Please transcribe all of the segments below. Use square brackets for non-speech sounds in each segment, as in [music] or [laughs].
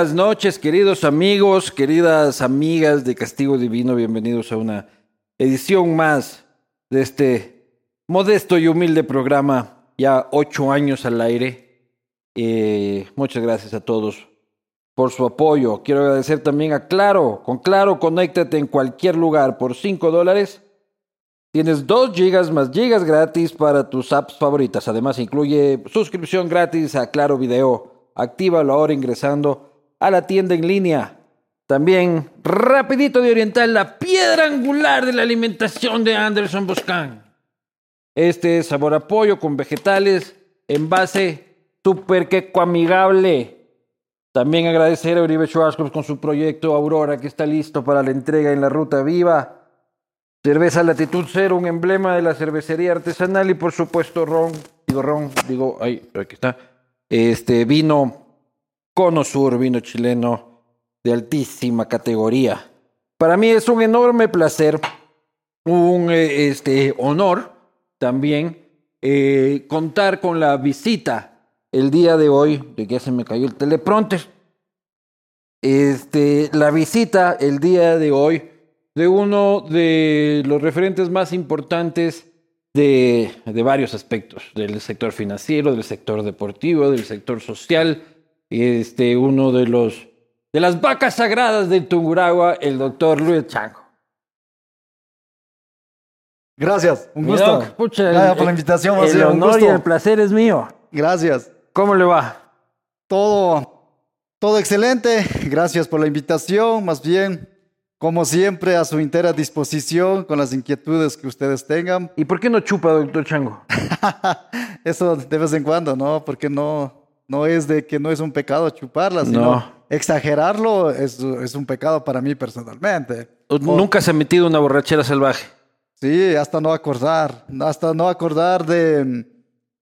buenas noches, queridos amigos, queridas amigas de Castigo Divino. Bienvenidos a una edición más de este modesto y humilde programa. Ya ocho años al aire. Eh, muchas gracias a todos por su apoyo. Quiero agradecer también a Claro. Con Claro, conéctate en cualquier lugar por cinco dólares. Tienes 2 gigas más gigas gratis para tus apps favoritas. Además, incluye suscripción gratis a Claro Video. Actívalo ahora ingresando a la tienda en línea. También, rapidito de Oriental, la piedra angular de la alimentación de Anderson Boscan. Este es sabor a pollo con vegetales, envase super queco amigable. También agradecer a Uribe Schwarzkopf con su proyecto Aurora que está listo para la entrega en la Ruta Viva. Cerveza Latitud Cero, un emblema de la cervecería artesanal y por supuesto ron, digo ron, digo, ahí, aquí está. Este vino Cono Sur, vino chileno de altísima categoría. Para mí es un enorme placer, un eh, este honor también eh, contar con la visita el día de hoy, de que ya se me cayó el teleprompter. Este, la visita el día de hoy de uno de los referentes más importantes de, de varios aspectos, del sector financiero, del sector deportivo, del sector social, este, uno de los de las vacas sagradas de Tunguragua, el doctor Luis Chango. Gracias, un gusto. doc, pucha, Gracias el- por la invitación, El un honor y gusto. el placer es mío. Gracias. ¿Cómo le va? Todo, todo excelente. Gracias por la invitación. Más bien, como siempre, a su entera disposición con las inquietudes que ustedes tengan. ¿Y por qué no chupa, doctor Chango? [laughs] Eso de vez en cuando, ¿no? Porque no, no es de que no es un pecado chuparla, sino No. exagerarlo es, es un pecado para mí personalmente. Nunca se ha metido una borrachera salvaje. Sí, hasta no acordar, hasta no acordar de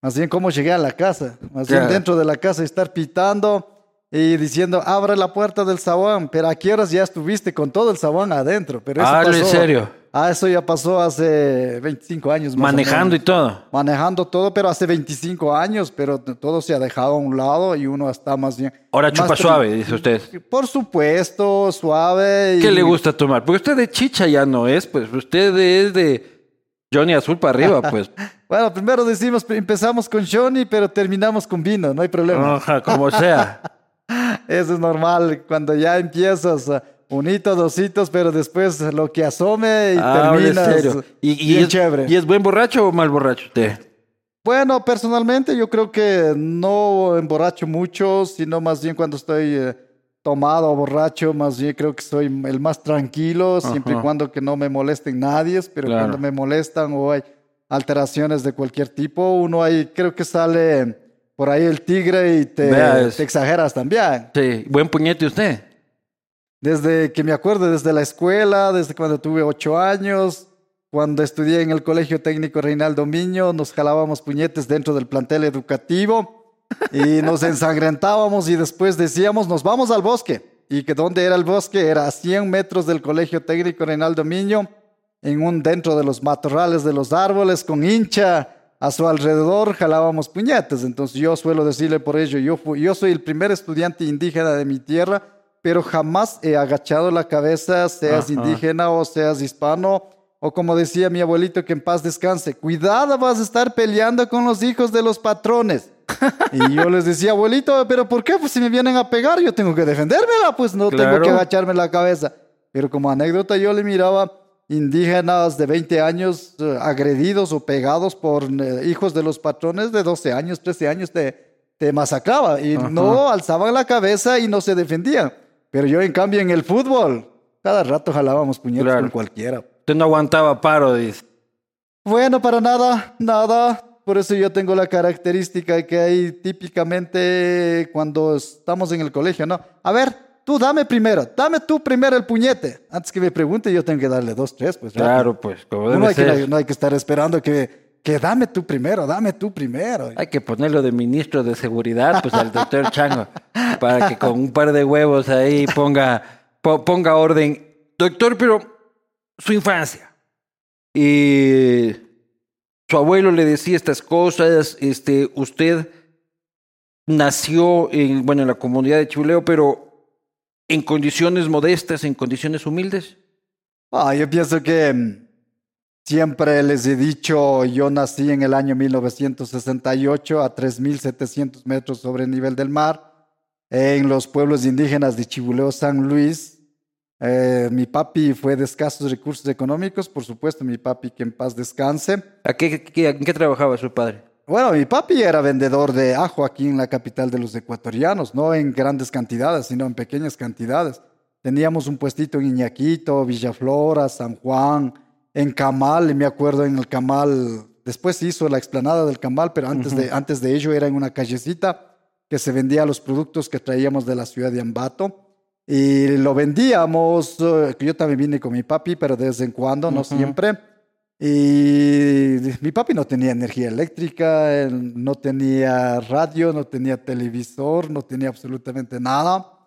más bien cómo llegué a la casa, más bien Claro. dentro de la casa estar pitando y diciendo abre la puerta del zaguán, pero a qué horas ya estuviste con todo el zaguán adentro, pero eso Hable pasó, en serio. Ah, eso ya pasó hace 25 años más Manejando y todo. Manejando todo, pero hace 25 años, pero todo se ha dejado a un lado y uno está más bien. Ahora chupa suave, dice usted. Por supuesto, suave. y- ¿Qué le gusta tomar? Porque usted de chicha ya no es, pues usted es de Johnny Azul para arriba, [laughs] pues. Bueno, primero decimos, empezamos con Johnny, pero terminamos con vino, no hay problema. Ajá, como sea. [laughs] Eso es normal, cuando ya empiezas uh, un hito, dos hitos, pero después lo que asome y Ah, terminas serio. ¿Y, y bien es, chévere. ¿Y es buen borracho o mal borracho usted? Bueno, personalmente yo creo que no emborracho mucho, sino más bien cuando estoy eh, tomado o borracho, más bien creo que soy el más tranquilo, siempre y cuando que no me molesten nadie, pero Claro. cuando me molestan o hay alteraciones de cualquier tipo, uno ahí creo que sale por ahí el tigre y te, exageras también. Sí, buen puñete usted. Desde que me acuerdo, desde la escuela, desde cuando tuve ocho años, cuando estudié en el Colegio Técnico Reinaldo Miño, nos jalábamos puñetes dentro del plantel educativo y [laughs] nos ensangrentábamos y después decíamos, nos vamos al bosque. Y que dónde era el bosque era a 100 metros del Colegio Técnico Reinaldo Miño, en un dentro de los matorrales de los árboles, con hincha a su alrededor, jalábamos puñetes. Entonces yo suelo decirle por ello, yo, fu- yo soy el primer estudiante indígena de mi tierra, pero jamás he agachado la cabeza, seas Ajá. indígena o seas hispano, o como decía mi abuelito, que en paz descanse, cuidado, vas a estar peleando con los hijos de los patrones. [laughs] Y yo les decía, abuelito, pero ¿por qué? Pues si me vienen a pegar, yo tengo que defendérmela, pues no tengo que agacharme la cabeza. Pero como anécdota yo le miraba indígenas de 20 años eh, agredidos o pegados por eh, hijos de los patrones de 12 años, 13 años, te, te masacraba y Ajá. no alzaban la cabeza y no se defendían. Pero yo, en cambio, en el fútbol, cada rato jalábamos puñetes Claro. con cualquiera. Usted no aguantaba paro, dice. Bueno, para nada, nada. Por eso yo tengo la característica que hay típicamente cuando estamos en el colegio, ¿no? A ver, tú dame primero, dame tú primero el puñete. Antes que me pregunte, yo tengo que darle dos, tres, pues. rápido. Claro, pues, como debe hay que, ser. no hay que estar esperando que, que dame tú primero, dame tú primero. Hay que ponerlo de ministro de seguridad, pues al doctor Chango, para que con un par de huevos ahí ponga, po- ponga orden. Doctor, pero su infancia. Y su abuelo le decía estas cosas, este, usted nació en, bueno, en la comunidad de Chuleo, pero en condiciones modestas, en condiciones humildes. Ah, yo pienso que mm, siempre les he dicho, yo nací en el año 1968 a 3.700 metros sobre el nivel del mar, en los pueblos indígenas de Chibuleo, San Luis. Eh, mi papi fue de escasos recursos económicos, por supuesto, mi papi que en paz descanse. ¿A qué, qué, ¿En qué trabajaba su padre? Bueno, mi papi era vendedor de ajo aquí en la capital de los ecuatorianos, no en grandes cantidades, sino en pequeñas cantidades. Teníamos un puestito en Iñaquito, Villaflora, San Juan, en Camal, y me acuerdo en el Camal, después se hizo la explanada del Camal, pero antes, de, antes de ello era en una callecita que se vendía los productos que traíamos de la ciudad de Ambato. Y lo vendíamos, eh, yo también vine con mi papi, pero de vez en cuando, no siempre. Y mi papi no tenía energía eléctrica, no tenía radio, no tenía televisor, no tenía absolutamente nada.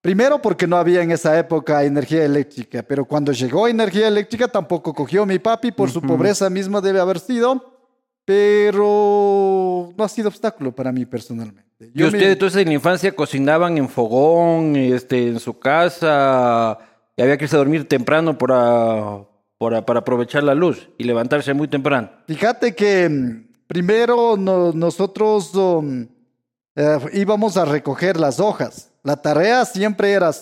Primero porque no había en esa época energía eléctrica, pero cuando llegó energía eléctrica tampoco cogió mi papi, por su pobreza misma debe haber sido, pero no ha sido obstáculo para mí personalmente. ¿Y usted entonces en la infancia cocinaban en fogón, este, en su casa, y había que irse a dormir temprano para, para, aprovechar la luz y levantarse muy temprano. Fíjate que mm, primero nosotros um, eh, íbamos a recoger las hojas. La tarea siempre era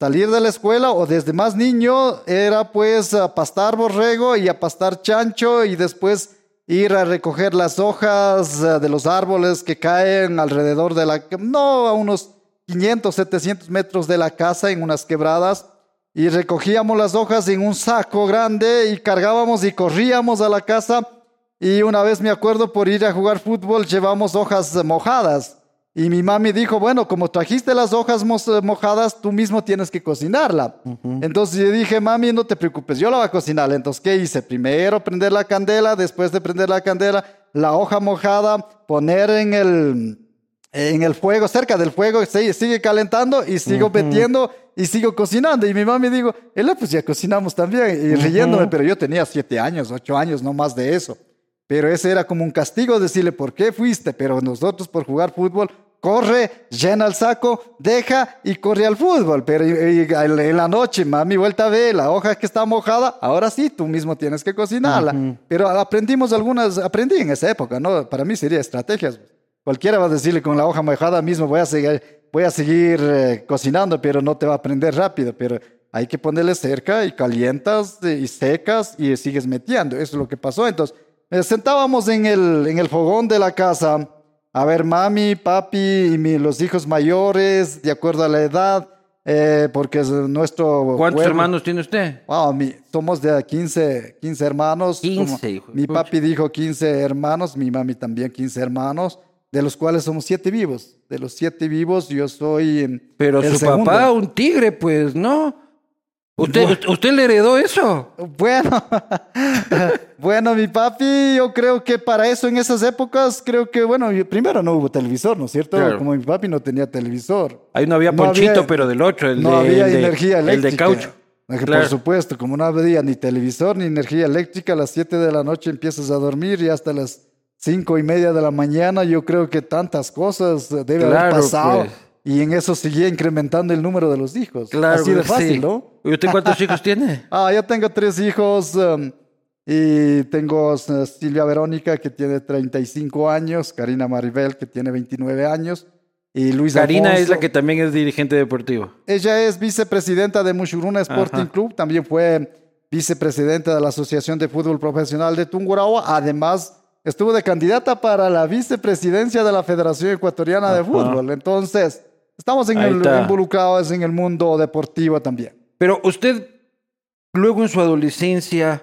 salir de la escuela o desde más niño era pues a pastar borrego y a pastar chancho y después ir a recoger las hojas eh, de los árboles que caen alrededor de la, no a unos 500, 700 metros de la casa en unas quebradas y recogíamos las hojas en un saco grande y cargábamos y corríamos a la casa. Y una vez me acuerdo por ir a jugar fútbol llevamos hojas mojadas. Y mi mami dijo, bueno, como trajiste las hojas mojadas, tú mismo tienes que cocinarla. Entonces yo dije, mami, no te preocupes, yo la voy a cocinar. Entonces, ¿qué hice? Primero prender la candela, después de prender la candela, la hoja mojada, poner en el, en el fuego, cerca del fuego, sigue calentando y sigo metiendo y sigo cocinando. Y mi mamá me dijo, Ella, pues ya cocinamos también, y riéndome, pero yo tenía siete años, ocho años, no más de eso. Pero ese era como un castigo decirle, ¿por qué fuiste? Pero nosotros por jugar fútbol, corre, llena el saco, deja y corre al fútbol. Pero en la noche, mami, vuelta a ver, la hoja que está mojada, ahora sí, tú mismo tienes que cocinarla. Pero aprendimos algunas, aprendí en esa época, ¿no? Para mí sería estrategias. Cualquiera va a decirle con la hoja mojada mismo, voy a seguir, voy a seguir eh, cocinando, pero no te va a aprender rápido, pero hay que ponerle cerca y calientas y secas y sigues metiendo. Eso es lo que pasó. Entonces, eh, sentábamos en el, en el fogón de la casa a ver mami, papi y los hijos mayores, de acuerdo a la edad, eh, porque es nuestro... ¿Cuántos hermanos tiene usted? mi, somos de 15, 15 hermanos. 15, hijo. Mi papi dijo 15 hermanos, mi mami también 15 hermanos de los cuales somos siete vivos. De los siete vivos, yo soy. Pero su papá, un tigre, pues, ¿no? ¿Usted, ¿Usted le heredó eso? Bueno, [laughs] bueno, mi papi, yo creo que para eso en esas épocas, creo que, bueno, primero no hubo televisor, ¿no es cierto? Como mi papi no tenía televisor. Ahí no había ponchito, pero del otro, el no había energía eléctrica. El de caucho. Por supuesto, como no había ni televisor ni energía eléctrica, a las siete de la noche empiezas a dormir y hasta las cinco y media de la mañana, yo creo que tantas cosas debe haber pasado. Pues. Y en eso seguía incrementando el número de los hijos. Claro, Así de fácil, ¿no? ¿Y usted cuántos hijos tiene? [laughs] Ah, yo tengo tres hijos. Um, y tengo uh, Silvia Verónica, que tiene 35 años, Karina Maribel, que tiene 29 años, y Luis Karina es la que también es dirigente deportivo. Ella es vicepresidenta de Mushuruna Sporting Club, también fue vicepresidenta de la Asociación de Fútbol Profesional de Tungurahua, además estuvo de candidata para la vicepresidencia de la Federación Ecuatoriana de Fútbol. Entonces, estamos en el, involucrados en el mundo deportivo también. Pero usted, luego en su adolescencia,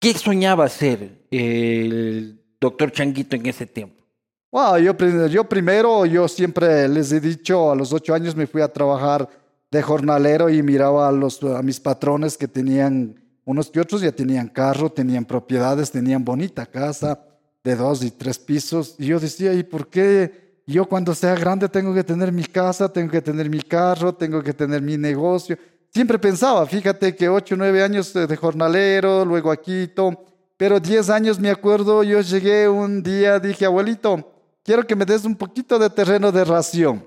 ¿qué soñaba ser el doctor Changuito en ese tiempo? Wow, yo, yo primero, yo siempre les he dicho, a los ocho años me fui a trabajar de jornalero y miraba a, los, a mis patrones que tenían unos que otros ya tenían carro, tenían propiedades, tenían bonita casa de dos y tres pisos. Y yo decía, ¿y por qué yo cuando sea grande tengo que tener mi casa, tengo que tener mi carro, tengo que tener mi negocio? siempre pensaba, fíjate que 8 o 9 años de jornalero, luego a Quito, pero 10 años me acuerdo, yo llegué un día, dije, abuelito, quiero que me des un poquito de terreno de ración.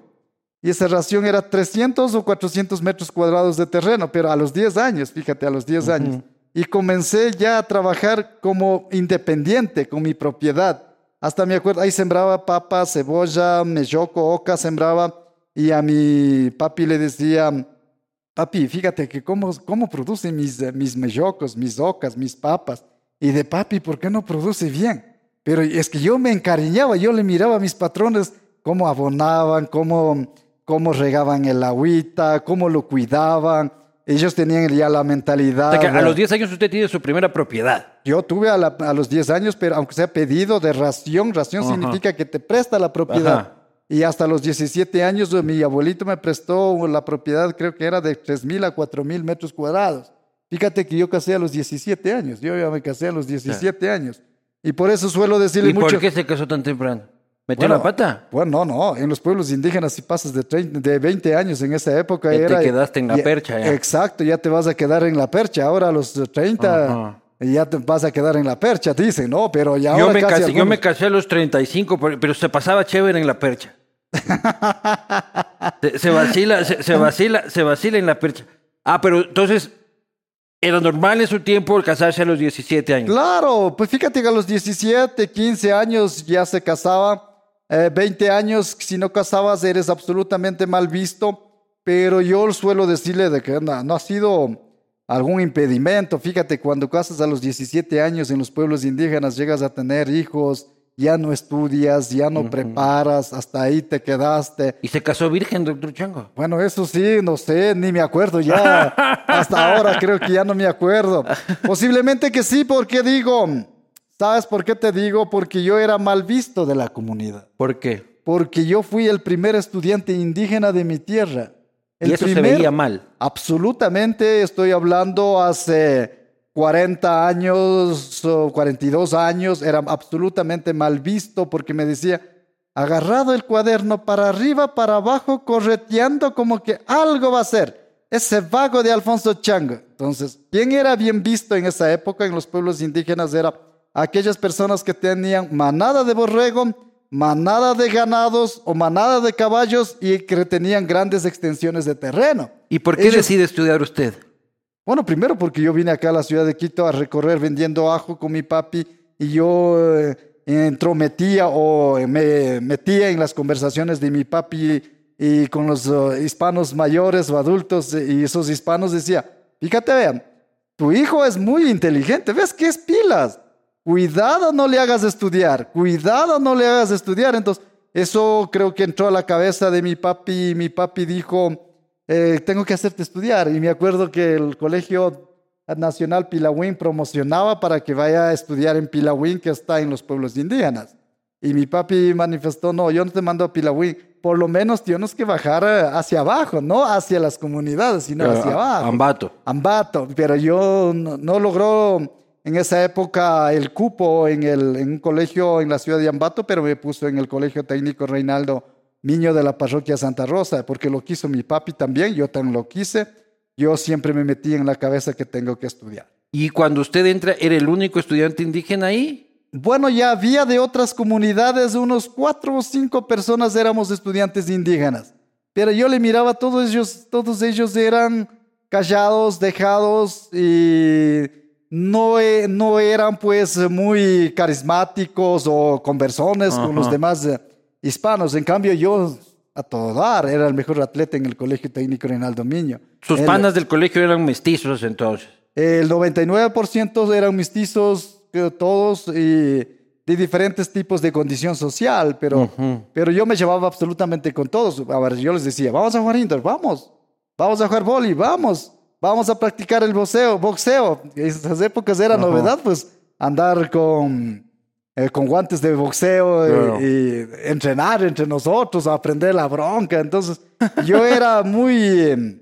Y esa ración era 300 o 400 metros cuadrados de terreno, pero a los 10 años, fíjate, a los 10 años. Y comencé ya a trabajar como independiente con mi propiedad. Hasta me acuerdo, ahí sembraba papa, cebolla, melloco, oca, sembraba. Y a mi papi le decía, papi, fíjate que cómo, cómo produce mis, mis mellocos, mis ocas, mis papas. Y de papi, ¿por qué no produce bien? Pero es que yo me encariñaba, yo le miraba a mis patrones cómo abonaban, cómo, cómo regaban el agüita, cómo lo cuidaban. Ellos tenían ya la mentalidad. a los 10 años usted tiene su primera propiedad. Yo tuve a, los 10 años, pero aunque sea pedido de ración, ración significa que te presta la propiedad. Y hasta los 17 años mi abuelito me prestó la propiedad, creo que era de 3.000 a 4.000 metros cuadrados. Fíjate que yo casé a los 17 años, yo ya me casé a los 17 años. Y por eso suelo decirle ¿Y mucho... por qué se casó tan temprano? ¿Metió la pata? Bueno, no, no. En los pueblos indígenas, si pasas de, 30, de 20 años en esa época. Ya era, te quedaste en la percha. Ya. Exacto, ya te vas a quedar en la percha. Ahora a los 30 ya te vas a quedar en la percha, dicen, ¿no? Pero ya yo ahora me casi casé, Yo me casé a los 35, pero se pasaba chévere en la percha. [laughs] se, vacila, se, vacila, se vacila en la percha. Ah, pero entonces era normal en su tiempo casarse a los 17 años. Claro, pues fíjate que a los 17, 15 años ya se casaba. 20 eh, años, si no casabas, eres absolutamente mal visto. Pero yo suelo decirle de que no, no ha sido algún impedimento. Fíjate, cuando casas a los 17 años en los pueblos indígenas, llegas a tener hijos, ya no estudias, ya no preparas, hasta ahí te quedaste. ¿Y se casó virgen, doctor Chango? Bueno, eso sí, no sé, ni me acuerdo ya. [laughs] hasta ahora creo que ya no me acuerdo. [laughs] Posiblemente que sí, porque digo, ¿sabes por qué te digo? Porque yo era mal visto de la comunidad. ¿Por qué? Porque yo fui el primer estudiante indígena de mi tierra. y eso se veía mal. Absolutamente, estoy hablando hace 40 años o 42 años, era absolutamente mal visto porque me decía, agarrado el cuaderno para arriba, para abajo, correteando como que algo va a ser. Ese vago de Alfonso Chango. Entonces, ¿quién era bien visto en esa época en los pueblos indígenas? Era aquellas personas que tenían manada de borrego, manada de ganados o manada de caballos y que tenían grandes extensiones de terreno. ¿Y por qué decide estudiar usted? Bueno, primero porque yo vine acá a la ciudad de Quito a recorrer vendiendo ajo con mi papi y yo eh, entrometía o me metía en las conversaciones de mi papi y con los eh, hispanos mayores o adultos y esos hispanos decía, fíjate, vean, tu hijo es muy inteligente, ¿ves que es pilas? Cuidado no le hagas estudiar, cuidado no le hagas estudiar. Entonces, eso creo que entró a la cabeza de mi papi y mi papi dijo, eh, tengo que hacerte estudiar. Y me acuerdo que el Colegio Nacional Pilawin promocionaba para que vaya a estudiar en Pilawin, que está en los pueblos indígenas. Y mi papi manifestó, no, yo no te mando a Pilawin, por lo menos tienes que bajar eh, hacia abajo, no hacia las comunidades, sino hacia abajo. Ambato. Ambato, pero yo no, logró en esa época el cupo en, el, en un colegio en la ciudad de Ambato, pero me puso en el Colegio Técnico Reinaldo niño de la parroquia Santa Rosa, porque lo quiso mi papi también, yo también lo quise. Yo siempre me metí en la cabeza que tengo que estudiar. ¿Y cuando usted entra, era el único estudiante indígena ahí? Bueno, ya había de otras comunidades, unos cuatro o cinco personas éramos estudiantes indígenas. Pero yo le miraba a todos ellos, todos ellos eran callados, dejados y no, e, no eran pues muy carismáticos o conversones con los demás hispanos. En cambio, yo a todo dar era el mejor atleta en el Colegio Técnico Reinaldo Miño. ¿Sus panas del colegio eran mestizos entonces? El 99% eran mestizos, todos, y de diferentes tipos de condición social, pero, pero yo me llevaba absolutamente con todos. A ver, yo les decía, vamos a jugar indoor, vamos. Vamos a jugar vóley, vamos. Vamos a practicar el boxeo, boxeo. En esas épocas era novedad, pues, andar con eh, con guantes de boxeo y, entrenar entre nosotros, aprender la bronca. Entonces, yo era [laughs] muy,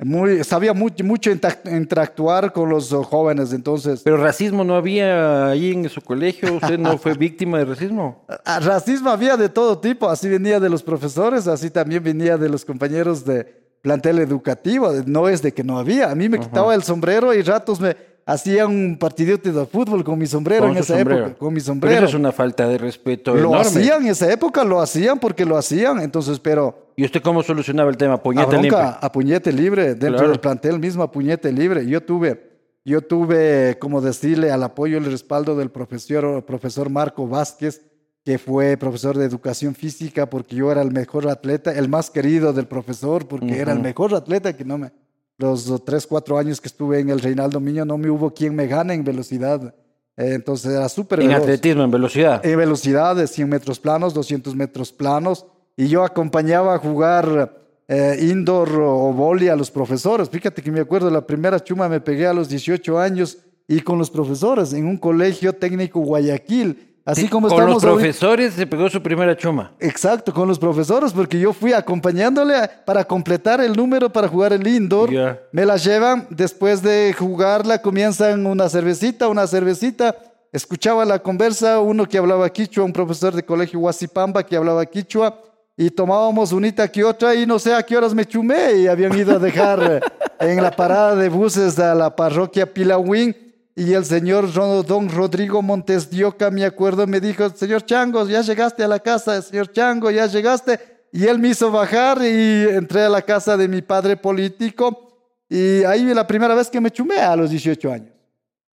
muy, sabía mucho, mucho interactuar con los jóvenes. Entonces, pero racismo no había ahí en su colegio. ¿Usted no fue víctima de racismo? [laughs] Racismo había de todo tipo. Así venía de los profesores, así también venía de los compañeros de, plantel educativo. No es de que no había. A mí me quitaba el sombrero y ratos me hacía un partidito de fútbol con mi sombrero en esa época. Con mi sombrero. Pero eso es una falta de respeto. Lo enorme. hacían en esa época, lo hacían porque lo hacían. Entonces, pero. ¿Y usted cómo solucionaba el tema? A, Puñete limpio. bronca, a puñete libre, dentro Claro. del plantel mismo, a puñete libre. Yo tuve, yo tuve, como decirle, al apoyo y el respaldo del profesor, profesor Marco Vázquez, que fue profesor de educación física, porque yo era el mejor atleta, el más querido del profesor, porque era el mejor atleta que no me. Los tres, cuatro años que estuve en el Reinaldo Miño, no me hubo quien me gane en velocidad. Entonces era súper En veloz. atletismo, en velocidad. En velocidad de 100 metros planos, 200 metros planos, y yo acompañaba a jugar eh, indoor o vóley a los profesores. Fíjate que me acuerdo, la primera chuma me pegué a los 18 años y con los profesores en un colegio técnico Guayaquil. Así Sí, como Con estamos los profesores se pegó su primera chuma. Exacto, con los profesores, porque yo fui acompañándole a- para completar el número para jugar el indoor. Me la llevan, después de jugarla comienzan una cervecita, una cervecita. Escuchaba la conversa, uno que hablaba quichua, un profesor de colegio Huasipamba que hablaba quichua, y tomábamos unita que otra y no sé a qué horas me chumé y habían ido a dejar [laughs] en la parada de buses a la parroquia Pilahuín. Y el señor don Rodrigo Montes de Oca, me acuerdo, me dijo, señor Changos, ya llegaste a la casa, señor Chango, ya llegaste. Y él me hizo bajar y entré a la casa de mi padre político. Y ahí la primera vez que me chumé a los 18 años.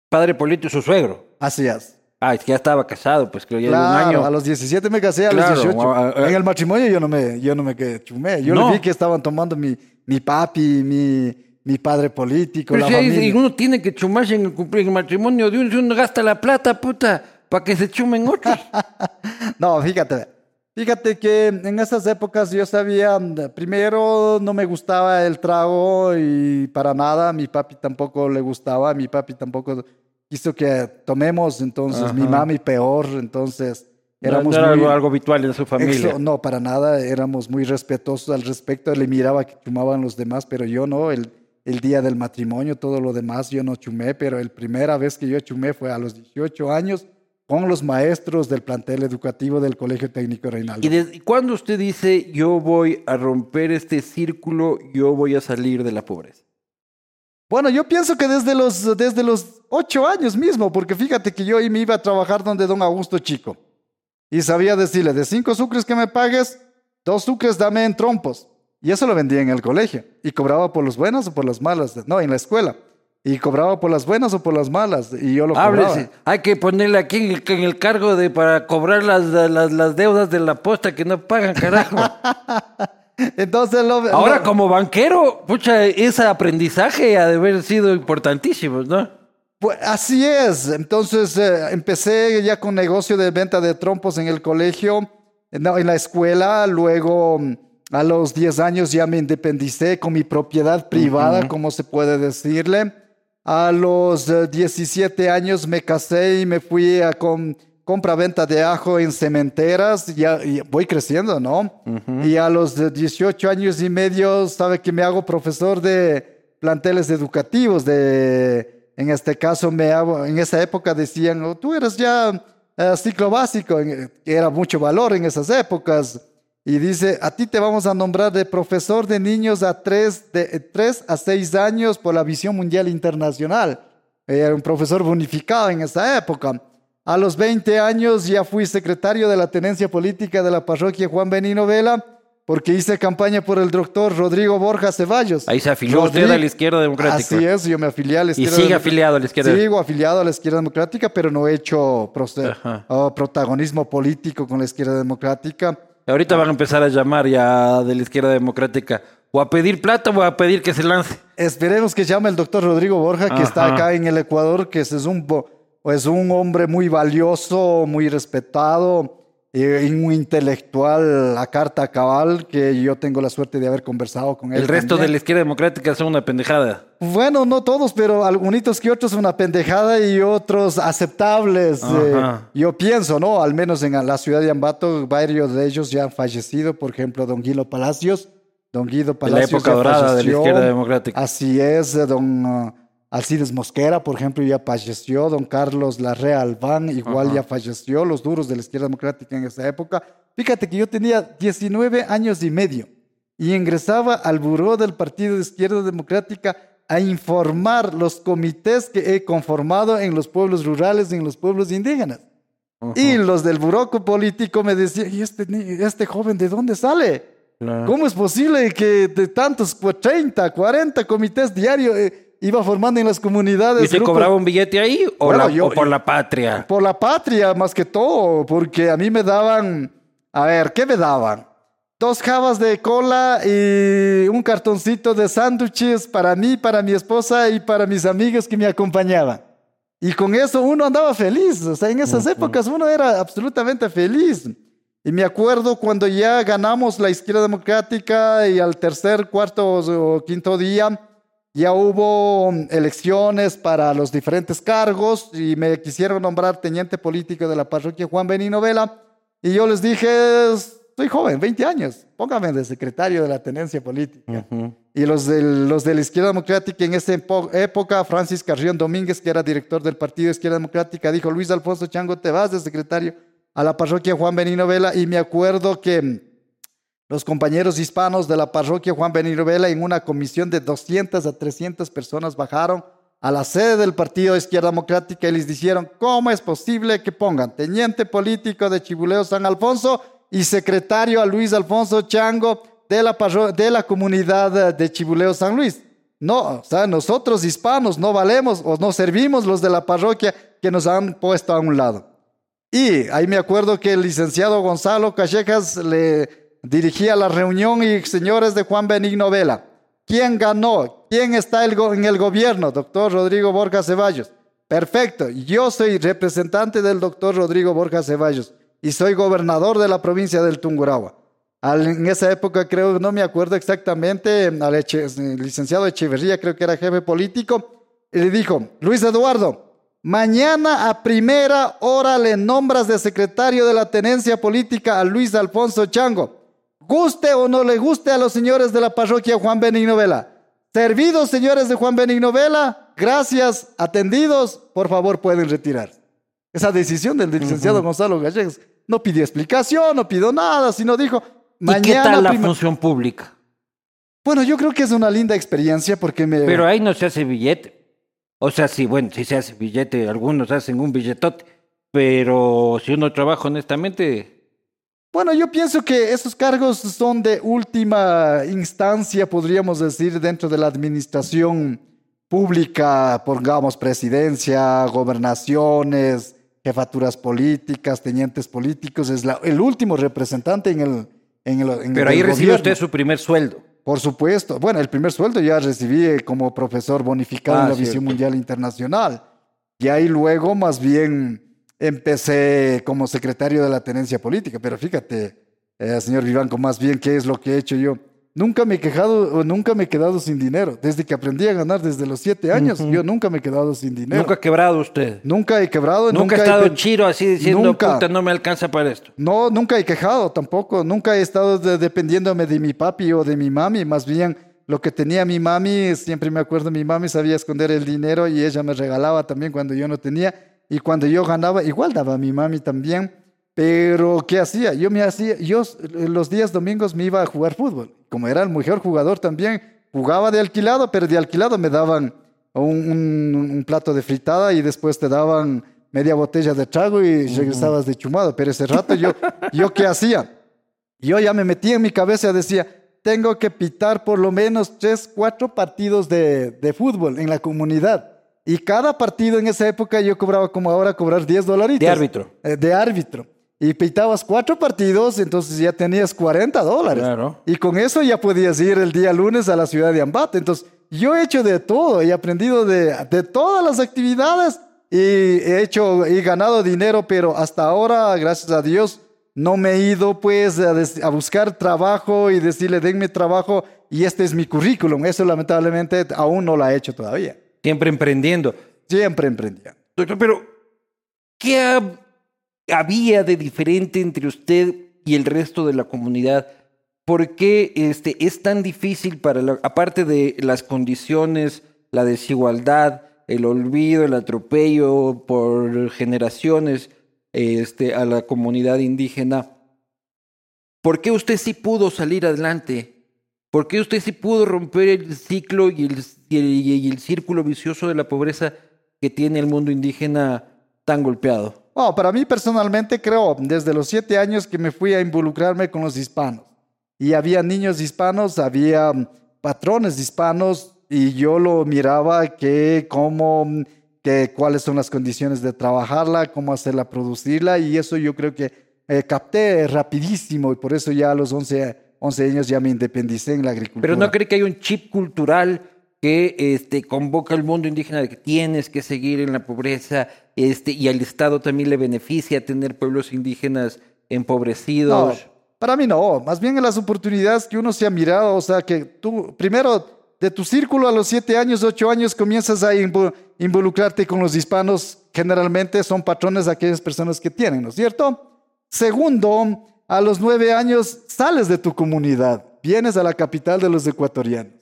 Padre Polito y su suegro. Así es. Ah, es que ya estaba casado, pues creo ya de un Claro, año. a los 17 me casé, a Claro, los 18. a- a- en el matrimonio yo no me, yo no me quedé chumé. Yo No. le vi que estaban tomando mi, mi papi, mi, mi padre político, Pero la si hay- familia. y uno tiene que chumarse en cumplir- el matrimonio de uno, si uno gasta la plata, puta, para que se chumen otros. [laughs] No, fíjate. Fíjate que en esas épocas yo sabía, primero no me gustaba el trago y para nada, mi papi tampoco le gustaba, mi papi tampoco quiso que tomemos, entonces mi Ajá. mami peor, entonces No- éramos no era muy- algo, algo habitual en su familia. No, para nada, éramos muy respetuosos al respecto, le miraba que chumaban los demás, pero yo no, el, el día del matrimonio, todo lo demás yo no chumé, pero la primera vez que yo chumé fue a los 18 años con los maestros del plantel educativo del Colegio Técnico Reinaldo. ¿Y desde cuándo usted dice, yo voy a romper este círculo, yo voy a salir de la pobreza? Bueno, yo pienso que desde los, desde los ocho años mismo, porque fíjate que yo ahí me iba a trabajar donde don Augusto Chico. Y sabía decirle, de cinco sucres que me pagues, dos sucres dame en trompos. Y eso lo vendía en el colegio. Y cobraba por las buenas o por las malas. No, en la escuela. Y cobraba por las buenas o por las malas. Y yo lo cobraba. Háblese. Hay que ponerle aquí en el, en el cargo de para cobrar las, las, las deudas de la posta que no pagan, carajo. [laughs] Entonces lo, Ahora, lo- como banquero, pucha, ese aprendizaje ha de haber sido importantísimo, ¿no? Pues así es. Entonces eh, empecé ya con negocio de venta de trompos en el colegio, en la, en la escuela. Luego, mm, a los 10 años, ya me independicé con mi propiedad privada, como se puede decirle. A los eh, 17 años me casé y me fui a con compra-venta de ajo en cementeras. Ya, y voy creciendo, ¿no? Y a los eh, 18 años y medio, sabe que me hago profesor de planteles educativos de en este caso, me hago, en esa época decían, "Oh, tú eres ya eh, ciclo básico, era mucho valor en esas épocas. Y dice, a ti te vamos a nombrar de profesor de niños a 3, de 3 a 6 años por la visión mundial internacional. Era un profesor bonificado en esa época. A los 20 años ya fui secretario de la tenencia política de la parroquia Juan Benino Vela porque hice campaña por el doctor Rodrigo Borja Ceballos. Ahí se afilió usted Rodrigo- a la izquierda democrática. Así es, yo me afilié a la Y izquierda sigue Democrática. afiliado a la izquierda. Sigo afiliado a la izquierda democrática, pero no he hecho oh, protagonismo político con la izquierda democrática. Ahorita van a empezar a llamar ya de la izquierda democrática. O a pedir plata o a pedir que se lance. Esperemos que llame el doctor Rodrigo Borja, que está acá en el Ecuador, que es un, es un hombre muy valioso, muy respetado, un intelectual a carta cabal, que yo tengo la suerte de haber conversado con él. El resto de también. la izquierda democrática son una pendejada. Bueno, no todos, pero algunos que otros una pendejada y otros aceptables. eh, yo pienso, ¿no? Al menos en la ciudad de Ambato, varios de ellos ya han fallecido. Por ejemplo, don Guido Palacios. Don Guido Palacios. época ya dorada de la falleció. izquierda democrática. Así es, don uh, Alcides Mosquera, por ejemplo, ya falleció. Don Carlos Larrea Albán, igual Ajá. ya falleció. Los duros de la izquierda democrática en esa época. Fíjate que yo tenía 19 años y medio. y ingresaba al buró del Partido de Izquierda Democrática a informar los comités que he conformado en los pueblos rurales y en los pueblos indígenas. Y los del buró político me decían, ¿y este, este joven de dónde sale? ¿Cómo es posible que de tantos 30, 40 comités diarios eh, iba formando en las comunidades? ¿Y se cobraba un billete ahí o, o por la patria? Por la patria, más que todo, porque a mí me daban, a ver, ¿qué me daban? dos jabas de cola y un cartoncito de sándwiches para mí, para mi esposa y para mis amigos que me acompañaban. Y con eso uno andaba feliz. O sea, en esas épocas uno era absolutamente feliz. Y me acuerdo cuando ya ganamos la izquierda democrática y al tercer, cuarto o quinto día ya hubo elecciones para los diferentes cargos y me quisieron nombrar teniente político de la parroquia Juan Benino Vela. Y yo les dije, soy joven, 20 años, póngame de secretario de la tenencia política. Y los, los de la Izquierda Democrática en esa época, Francis Carrión Domínguez, que era director del Partido de Izquierda Democrática, dijo, Luis Alfonso Chango, te vas de secretario a la parroquia Juan Benino Vela. Y me acuerdo que los compañeros hispanos de la parroquia Juan Vela en una comisión de 200 a 300 personas bajaron a la sede del Partido Izquierda Democrática y les dijeron, ¿cómo es posible que pongan teniente político de Chibuleo San Alfonso y secretario a Luis Alfonso Chango de la, de la comunidad de Chibuleo San Luis. No, o sea, nosotros hispanos no valemos o no servimos los de la parroquia que nos han puesto a un lado. Y ahí me acuerdo que el licenciado Gonzalo Callejas le dirigía la reunión y señores de Juan Benigno Vela, ¿quién ganó? ¿Quién está en el gobierno? Doctor Rodrigo Borja Ceballos. Perfecto, yo soy representante del doctor Rodrigo Borja Ceballos y soy gobernador de la provincia del Tungurahua. en esa época creo, no me acuerdo exactamente, al licenciado Echeverría, creo que era jefe político, y le dijo, Luis Eduardo, mañana a primera hora le nombras de secretario de la tenencia política a Luis Alfonso Chango. Guste o no le guste a los señores de la parroquia Juan Benigno Vela. Servidos, señores de Juan Benigno Vela, gracias, atendidos, por favor pueden retirar. Esa decisión del licenciado Gonzalo Gallegos no pidió explicación, no pidió nada, sino dijo, mañana... ¿Y qué tal la función pública? Bueno, yo creo que es una linda experiencia porque me... Pero ahí no se hace billete. O sea, sí, bueno, sí se hace billete, algunos hacen un billetote, pero si uno trabaja honestamente... Bueno, yo pienso que esos cargos son de última instancia, podríamos decir, dentro de la administración pública, pongamos presidencia, gobernaciones, jefaturas políticas, tenientes políticos, es el último representante en el... En el Pero ahí recibió usted su primer sueldo. Por supuesto. Bueno, el primer sueldo ya recibí eh, como profesor bonificado en ah, la Visión Mundial Internacional. Y ahí luego más bien empecé como secretario de la tenencia política. Pero fíjate, eh, señor Vivanco, más bien, ¿qué es lo que he hecho yo? Nunca me he quejado o nunca me he quedado sin dinero. Desde que aprendí a ganar desde los siete años, yo nunca me he quedado sin dinero. ¿Nunca ha quebrado usted? Nunca he quebrado. ¿Nunca, ha estado chiro así diciendo, puta, no me alcanza para esto? No, nunca he quejado tampoco. Nunca he estado dependiéndome de mi papi o de mi mami. Más bien, lo que tenía mi mami, siempre me acuerdo, mi mami sabía esconder el dinero y ella me regalaba también cuando yo no tenía. Y cuando yo ganaba, igual daba a mi mami también. Pero, ¿qué hacía? Yo me hacía, yo los días domingos me iba a jugar fútbol. Como era el mejor jugador también, jugaba de alquilado, pero de alquilado me daban un, plato de fritada y después te daban media botella de trago y regresabas de chumado. Pero ese rato yo, [laughs] ¿yo qué hacía? Yo ya me metía en mi cabeza y decía, tengo que pitar por lo menos tres, cuatro partidos de, de fútbol en la comunidad. Y cada partido en esa época yo cobraba como ahora cobrar 10 dolaritos. De árbitro. Eh, de árbitro y pitabas cuatro partidos, entonces ya tenías 40 dólares. Y con eso ya podías ir el día lunes a la ciudad de Ambate. Entonces, yo he hecho de todo, he aprendido de, de todas las actividades y he hecho y ganado dinero, pero hasta ahora, gracias a Dios, no me he ido pues a, a, buscar trabajo y decirle, denme trabajo y este es mi currículum. Eso lamentablemente aún no lo he hecho todavía. Siempre emprendiendo. Siempre emprendiendo. Doctor, pero ¿qué ha había de diferente entre usted y el resto de la comunidad? ¿Por qué este, es tan difícil para, aparte de las condiciones, la desigualdad, el olvido, el atropello por generaciones este, a la comunidad indígena? ¿Por qué usted sí pudo salir adelante ¿Por qué usted sí pudo romper el ciclo y el, círculo vicioso de la pobreza que tiene el mundo indígena tan golpeado? Oh, para mí personalmente creo, desde los siete años que me fui a involucrarme con los hispanos. Y había niños hispanos, había mm, patrones hispanos, y yo lo miraba que cómo, mm, que cuáles son las condiciones de trabajarla, cómo hacerla, producirla, y eso yo creo que eh, capté rapidísimo, y por eso ya a los 11, 11 años ya me independicé en la agricultura. Pero no cree que hay un chip cultural que este, convoca al mundo indígena de que tienes que seguir en la pobreza este, y al Estado también le beneficia tener pueblos indígenas empobrecidos. No, para mí no, más bien en las oportunidades que uno se ha mirado, o sea, que tú primero de tu círculo a los siete años, ocho años comienzas a involucrarte con los hispanos, generalmente son patrones de aquellas personas que tienen, ¿no es cierto? Segundo, a los nueve años sales de tu comunidad, vienes a la capital de los ecuatorianos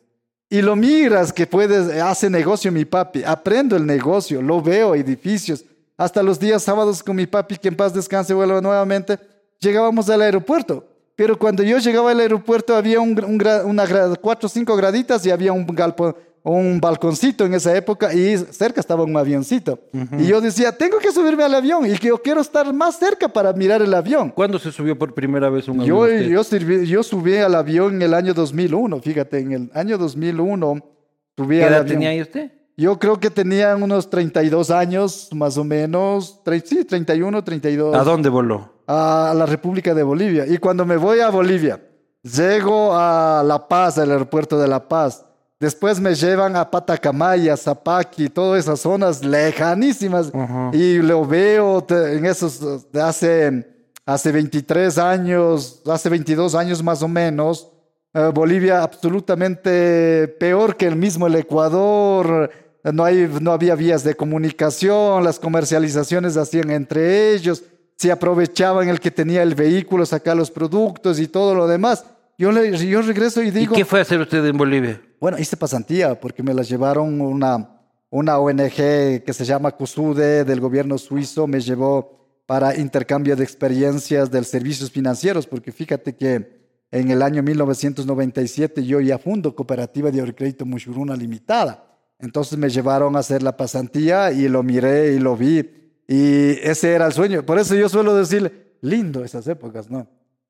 y lo miras que puedes, hace negocio mi papi, aprendo el negocio, lo veo, edificios. Hasta los días sábados con mi papi, que en paz descanse, vuelva nuevamente, llegábamos al aeropuerto. Pero cuando yo llegaba al aeropuerto había un, una, cuatro o cinco graditas y había un galpón, un balconcito en esa época y cerca estaba un avioncito. Y yo decía, tengo que subirme al avión y que yo quiero estar más cerca para mirar el avión. ¿Cuándo se subió por primera vez un yo, avión? Yo, yo subí al avión en el año 2001, fíjate, en el año 2001 subí ¿Qué al edad avión. tenía usted? Yo creo que tenía unos 32 años, más o menos. Sí, 31, 32. ¿A dónde voló? A la República de Bolivia. Y cuando me voy a Bolivia, llego a La Paz, al aeropuerto de La Paz. Después me llevan a Patacamaya, Zapaqui, todas esas zonas lejanísimas. Y lo veo en esos de hace, hace 23 años, hace 22 años más o menos. Eh, Bolivia absolutamente peor que el mismo el Ecuador. No, hay, no había vías de comunicación, las comercializaciones hacían entre ellos, se aprovechaban el que tenía el vehículo, sacar los productos y todo lo demás. Yo, le, yo regreso y digo... ¿Y qué fue a hacer usted en Bolivia? Bueno, hice pasantía porque me la llevaron una, una ONG que se llama CUSUDE del gobierno suizo, me llevó para intercambio de experiencias de servicios financieros, porque fíjate que en el año 1997 yo ya fundo Cooperativa de Crédito Mushuruna Limitada. Entonces me llevaron a hacer la pasantía y lo miré y lo vi. Y ese era el sueño. Por eso yo suelo decir, lindo esas épocas, ¿no?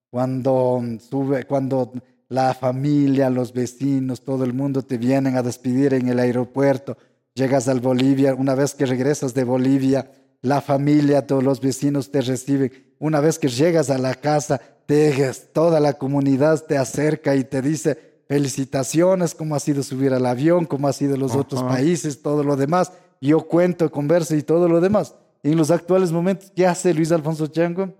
Cuando sube, cuando la familia, los vecinos, todo el mundo te vienen a despedir en el aeropuerto. Llegas al Bolivia, una vez que regresas de Bolivia, la familia, todos los vecinos te reciben. Una vez que llegas a la casa, te, toda la comunidad te acerca y te dice, felicitaciones, cómo ha sido subir al avión, cómo ha sido los Ajá. otros países, todo lo demás. Yo cuento, converso y todo lo demás. En los actuales momentos, ¿qué hace Luis Alfonso Chango?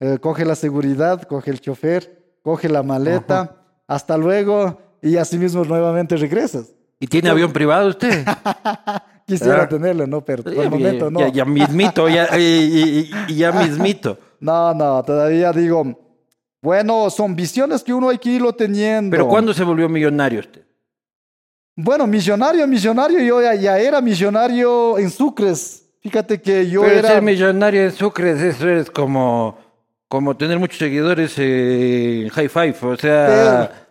Eh, coge la seguridad, coge el chofer, coge la maleta, Ajá. hasta luego y así mismo nuevamente regresas. ¿Y tiene avión privado usted? [laughs] Quisiera Ah. tenerlo, ¿no? Pero por el momento no. ya, ya mismito, ya, y, y- y ya mismito. [laughs] No, no, todavía digo, bueno, son visiones que uno hay que irlo teniendo. Pero ¿cuándo se volvió millonario usted? Bueno, millonario, millonario, yo ya, ya era millonario en Sucres. Fíjate que yo Pero era... ser millonario en Sucre, eso es como, como tener muchos seguidores en High Five. O sea,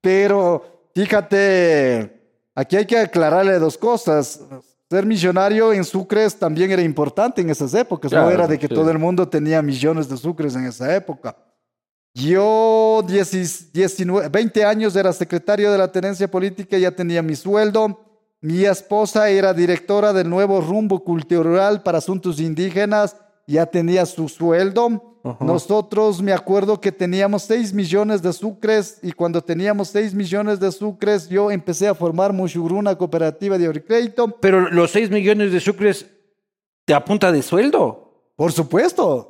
Pero fíjate, aquí hay que aclararle dos cosas. Ser millonario en sucres también era importante en esas épocas. no era de que sí. todo el mundo tenía millones de sucres en esa época. Yo, 10 19, 20 años, era secretario de la tenencia política, ya tenía mi sueldo. Mi esposa era directora del nuevo rumbo cultural para asuntos indígenas, ya tenía su sueldo. Ajá. Nosotros me acuerdo que teníamos 6 millones de sucres y cuando teníamos 6 millones de sucres yo empecé a formar Mushuruna Cooperativa de Crédito. pero los 6 millones de sucres te apunta de sueldo. Por supuesto,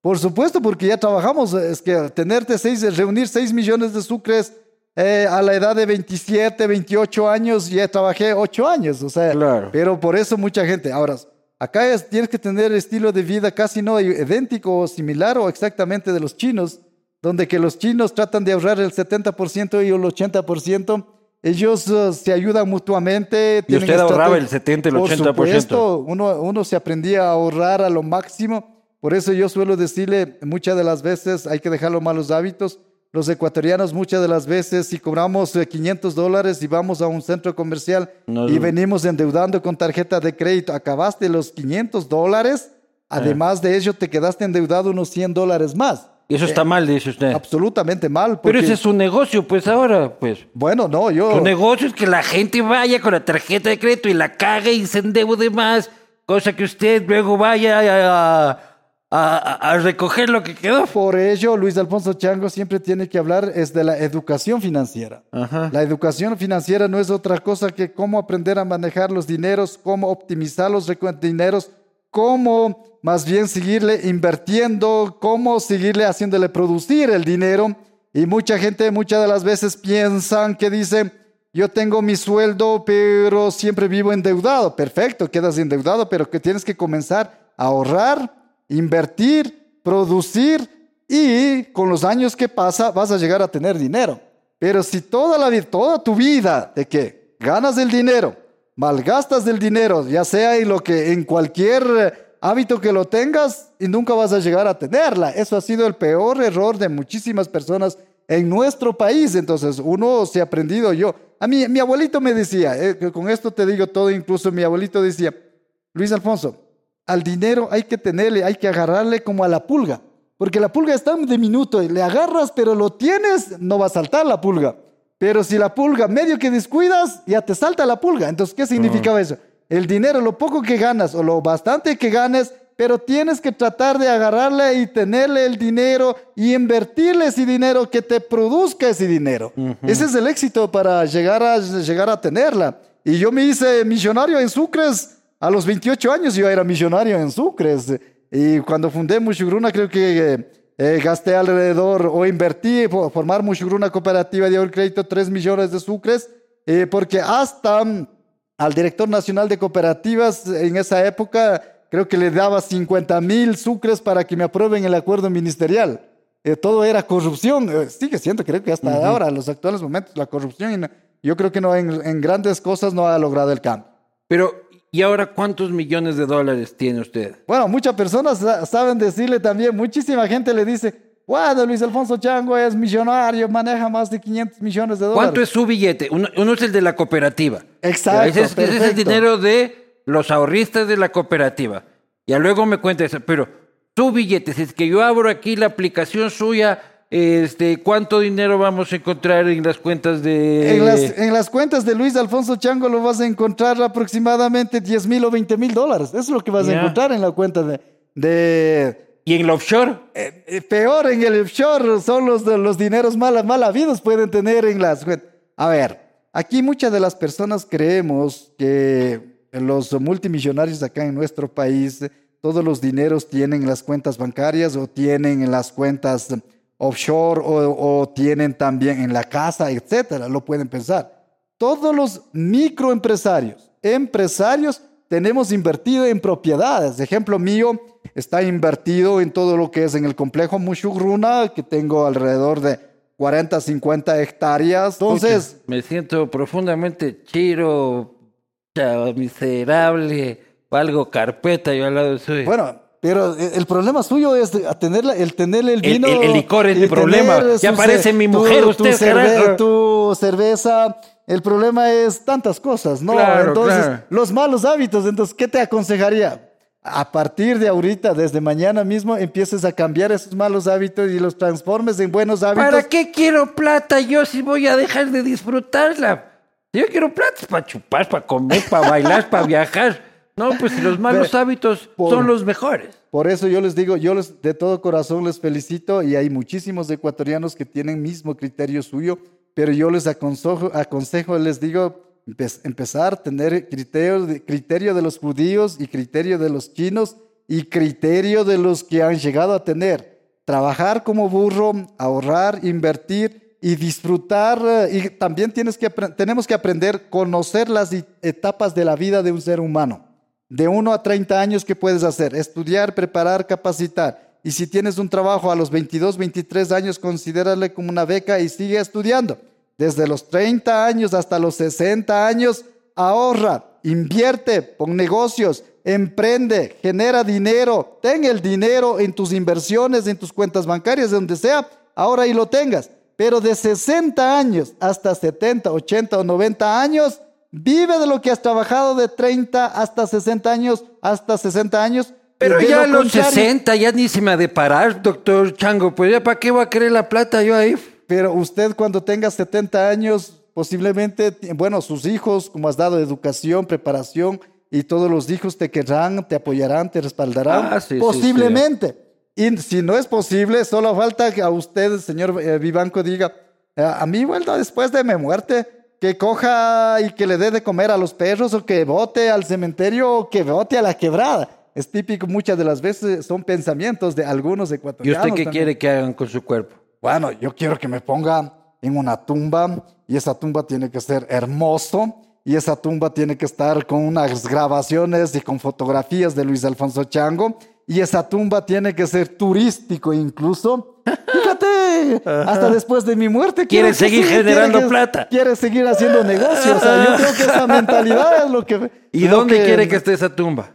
por supuesto, porque ya trabajamos. Es que tenerte seis, reunir 6 millones de sucres eh, a la edad de 27, 28 años, ya trabajé 8 años. O sea, Claro. pero por eso mucha gente. Ahora, acá es- tienes que tener estilo de vida casi no idéntico o similar o exactamente de los chinos, donde que los chinos tratan de ahorrar el 70% y el 80%. Ellos eh, se ayudan mutuamente. Y usted ahorraba el 70, el Por 80%. supuesto, uno, uno se aprendía a ahorrar a lo máximo. Por eso yo suelo decirle muchas de las veces hay que dejar los malos hábitos. Los ecuatorianos muchas de las veces si cobramos 500 eh, dólares y vamos a un centro comercial y venimos endeudando con tarjeta de crédito, acabaste los 500 dólares, además de ello te quedaste endeudado unos 100 dólares más. Eso está eh, mal, dice usted. Absolutamente mal. Pero ese es su negocio, pues ahora, pues. Bueno, no, yo. Su negocio es que la gente vaya con la tarjeta de crédito y la cague y se endeude más, cosa que usted luego vaya a, a, recoger lo que quedó. Por ello, Luis Alfonso Chango siempre tiene que hablar es de la educación financiera. La educación financiera no es otra cosa que cómo aprender a manejar los dineros, cómo optimizar los dineros, cómo más bien seguirle invirtiendo, cómo seguirle haciéndole producir el dinero. Y mucha gente muchas de las veces piensan que dice, yo tengo mi sueldo, pero siempre vivo endeudado. Perfecto, quedas endeudado, pero que tienes que comenzar a ahorrar invertir, producir y con los años que pasa vas a llegar a tener dinero. Pero si toda la toda tu vida de que ganas el dinero, malgastas el dinero, ya sea en lo que en cualquier hábito que lo tengas y nunca vas a llegar a tenerla. Eso ha sido el peor error de muchísimas personas en nuestro país. Entonces, uno se ha aprendido yo. A mí, mi abuelito me decía, eh, con esto te digo todo, incluso mi abuelito decía, Luis Alfonso, al dinero hay que tenerle, hay que agarrarle como a la pulga. Porque la pulga está de minuto, le agarras, pero lo tienes, no va a saltar la pulga. Pero si la pulga medio que descuidas, ya te salta la pulga. Entonces, ¿qué significaba eso? El dinero, lo poco que ganas o lo bastante que ganes, pero tienes que tratar de agarrarle y tenerle el dinero y invertirle ese dinero que te produzca ese dinero. Ese es el éxito para llegar a, llegar a tenerla. Y yo me hice millonario en Sucres a los 28 años yo era millonario en Sucres y cuando fundé Mushugruna creo que eh, eh, gasté alrededor o invertí por formar Mushugruna cooperativa de crédito 3 millones de Sucres eh, porque hasta mm, al director nacional de cooperativas en esa época creo que le daba 50 mil Sucres para que me aprueben el acuerdo ministerial. todo era corrupción, sigue siendo, creo que hasta ahora, en los actuales momentos, la corrupción, yo creo que no en, en grandes cosas no ha logrado el cambio. Pero ¿Y ahora cuántos millones de dólares tiene usted? Bueno, muchas personas saben decirle también, muchísima gente le dice, bueno, Luis Alfonso Chango es millonario, maneja más de 500 millones de dólares. ¿Cuánto es su billete? Uno, es el de la cooperativa. Exacto. Ese es, ese es, el dinero de los ahorristas de la cooperativa. Ya luego me cuenta eso, pero su billete, si es que yo abro aquí la aplicación suya este, ¿Cuánto dinero vamos a encontrar en las cuentas de...? En las, cuentas de Luis Alfonso Chango lo vas a encontrar aproximadamente 10 mil o 20 mil dólares. Eso es lo que vas a encontrar en la cuenta de... ¿Y en el offshore? Eh, eh, peor, en el offshore son los, los dineros mal, mal habidos pueden tener en las. A ver, aquí muchas de las personas creemos que los multimillonarios acá en nuestro país, todos los dineros tienen las cuentas bancarias o tienen en las cuentas offshore o, tienen también en la casa, etcétera, lo pueden pensar. Todos los microempresarios, empresarios, tenemos invertido en propiedades. Ejemplo mío, está invertido en todo lo que es en el complejo Mushugruna, que tengo alrededor de 40, 50 hectáreas. Entonces... Me siento profundamente chiro, miserable, algo carpeta yo al lado de Bueno, pero el problema suyo es tener, el tenerle el vino. El, licor es el problema. Ya parece mi mujer, usted. Tu, cerveza. El problema es tantas cosas, ¿no? entonces, los malos hábitos. Entonces, ¿qué te aconsejaría? A partir de ahorita, desde mañana mismo, empieces a cambiar esos malos hábitos y los transformes en buenos hábitos. ¿Para qué quiero plata yo si voy a dejar de disfrutarla? Yo quiero plata para chupar, para comer, para bailar, para viajar. No, pues los malos [laughs] hábitos son los mejores. Por eso yo les digo, yo les, de todo corazón les felicito y hay muchísimos ecuatorianos que tienen mismo criterio suyo, pero yo les aconsejo, aconsejo les digo, empezar a tener criterio de, criterio de los judíos y criterio de los chinos y criterio de los que han llegado a tener. Trabajar como burro, ahorrar, invertir y disfrutar. Eh, y también tienes que, tenemos que aprender a conocer las etapas de la vida de un ser humano. De 1 a 30 años, ¿qué puedes hacer? Estudiar, preparar, capacitar. Y si tienes un trabajo a los 22, 23 años, considérale como una beca y sigue estudiando. Desde los 30 años hasta los 60 años, ahorra, invierte, pon negocios, emprende, genera dinero, ten el dinero en tus inversiones, en tus cuentas bancarias, donde sea, ahora y lo tengas. pero de 60 años hasta 70, 80 o 90 años, vive de lo que has trabajado de 30 hasta 60 años, hasta 60 años. Pero ya a lo los contrario- 60 ya ni se me ha de parar, doctor Chango. Pues ya para qué voy a querer la plata yo ahí. Pero usted cuando tenga 70 años, posiblemente, bueno, sus hijos, como has dado educación, preparación, y todos los hijos te querrán, te apoyarán, te respaldarán. Ah, sí, sí, posiblemente. Y si no es posible, solo falta que a usted, señor eh, Vivanco, diga, "Eh, a mí, bueno, después de mi muerte, que coja y que le dé de comer a los perros, o que vote al cementerio, o que vote a la quebrada. Es típico, muchas de las veces son pensamientos de algunos ¿Y ecuatorianos. usted qué también. quiere que hagan con su cuerpo? Bueno, yo quiero que me ponga en una tumba y esa tumba tiene que ser hermoso y esa tumba tiene que estar con unas grabaciones y con fotografías de Luis Alfonso Chango y esa tumba tiene que ser turístico incluso. [laughs] Fíjate, hasta después de mi muerte. Quiere seguir sí, generando quiere que- plata. Quiere seguir haciendo negocios. O sea, yo creo que esa mentalidad es lo que... [laughs] ¿Y lo dónde quiere que esté esa tumba?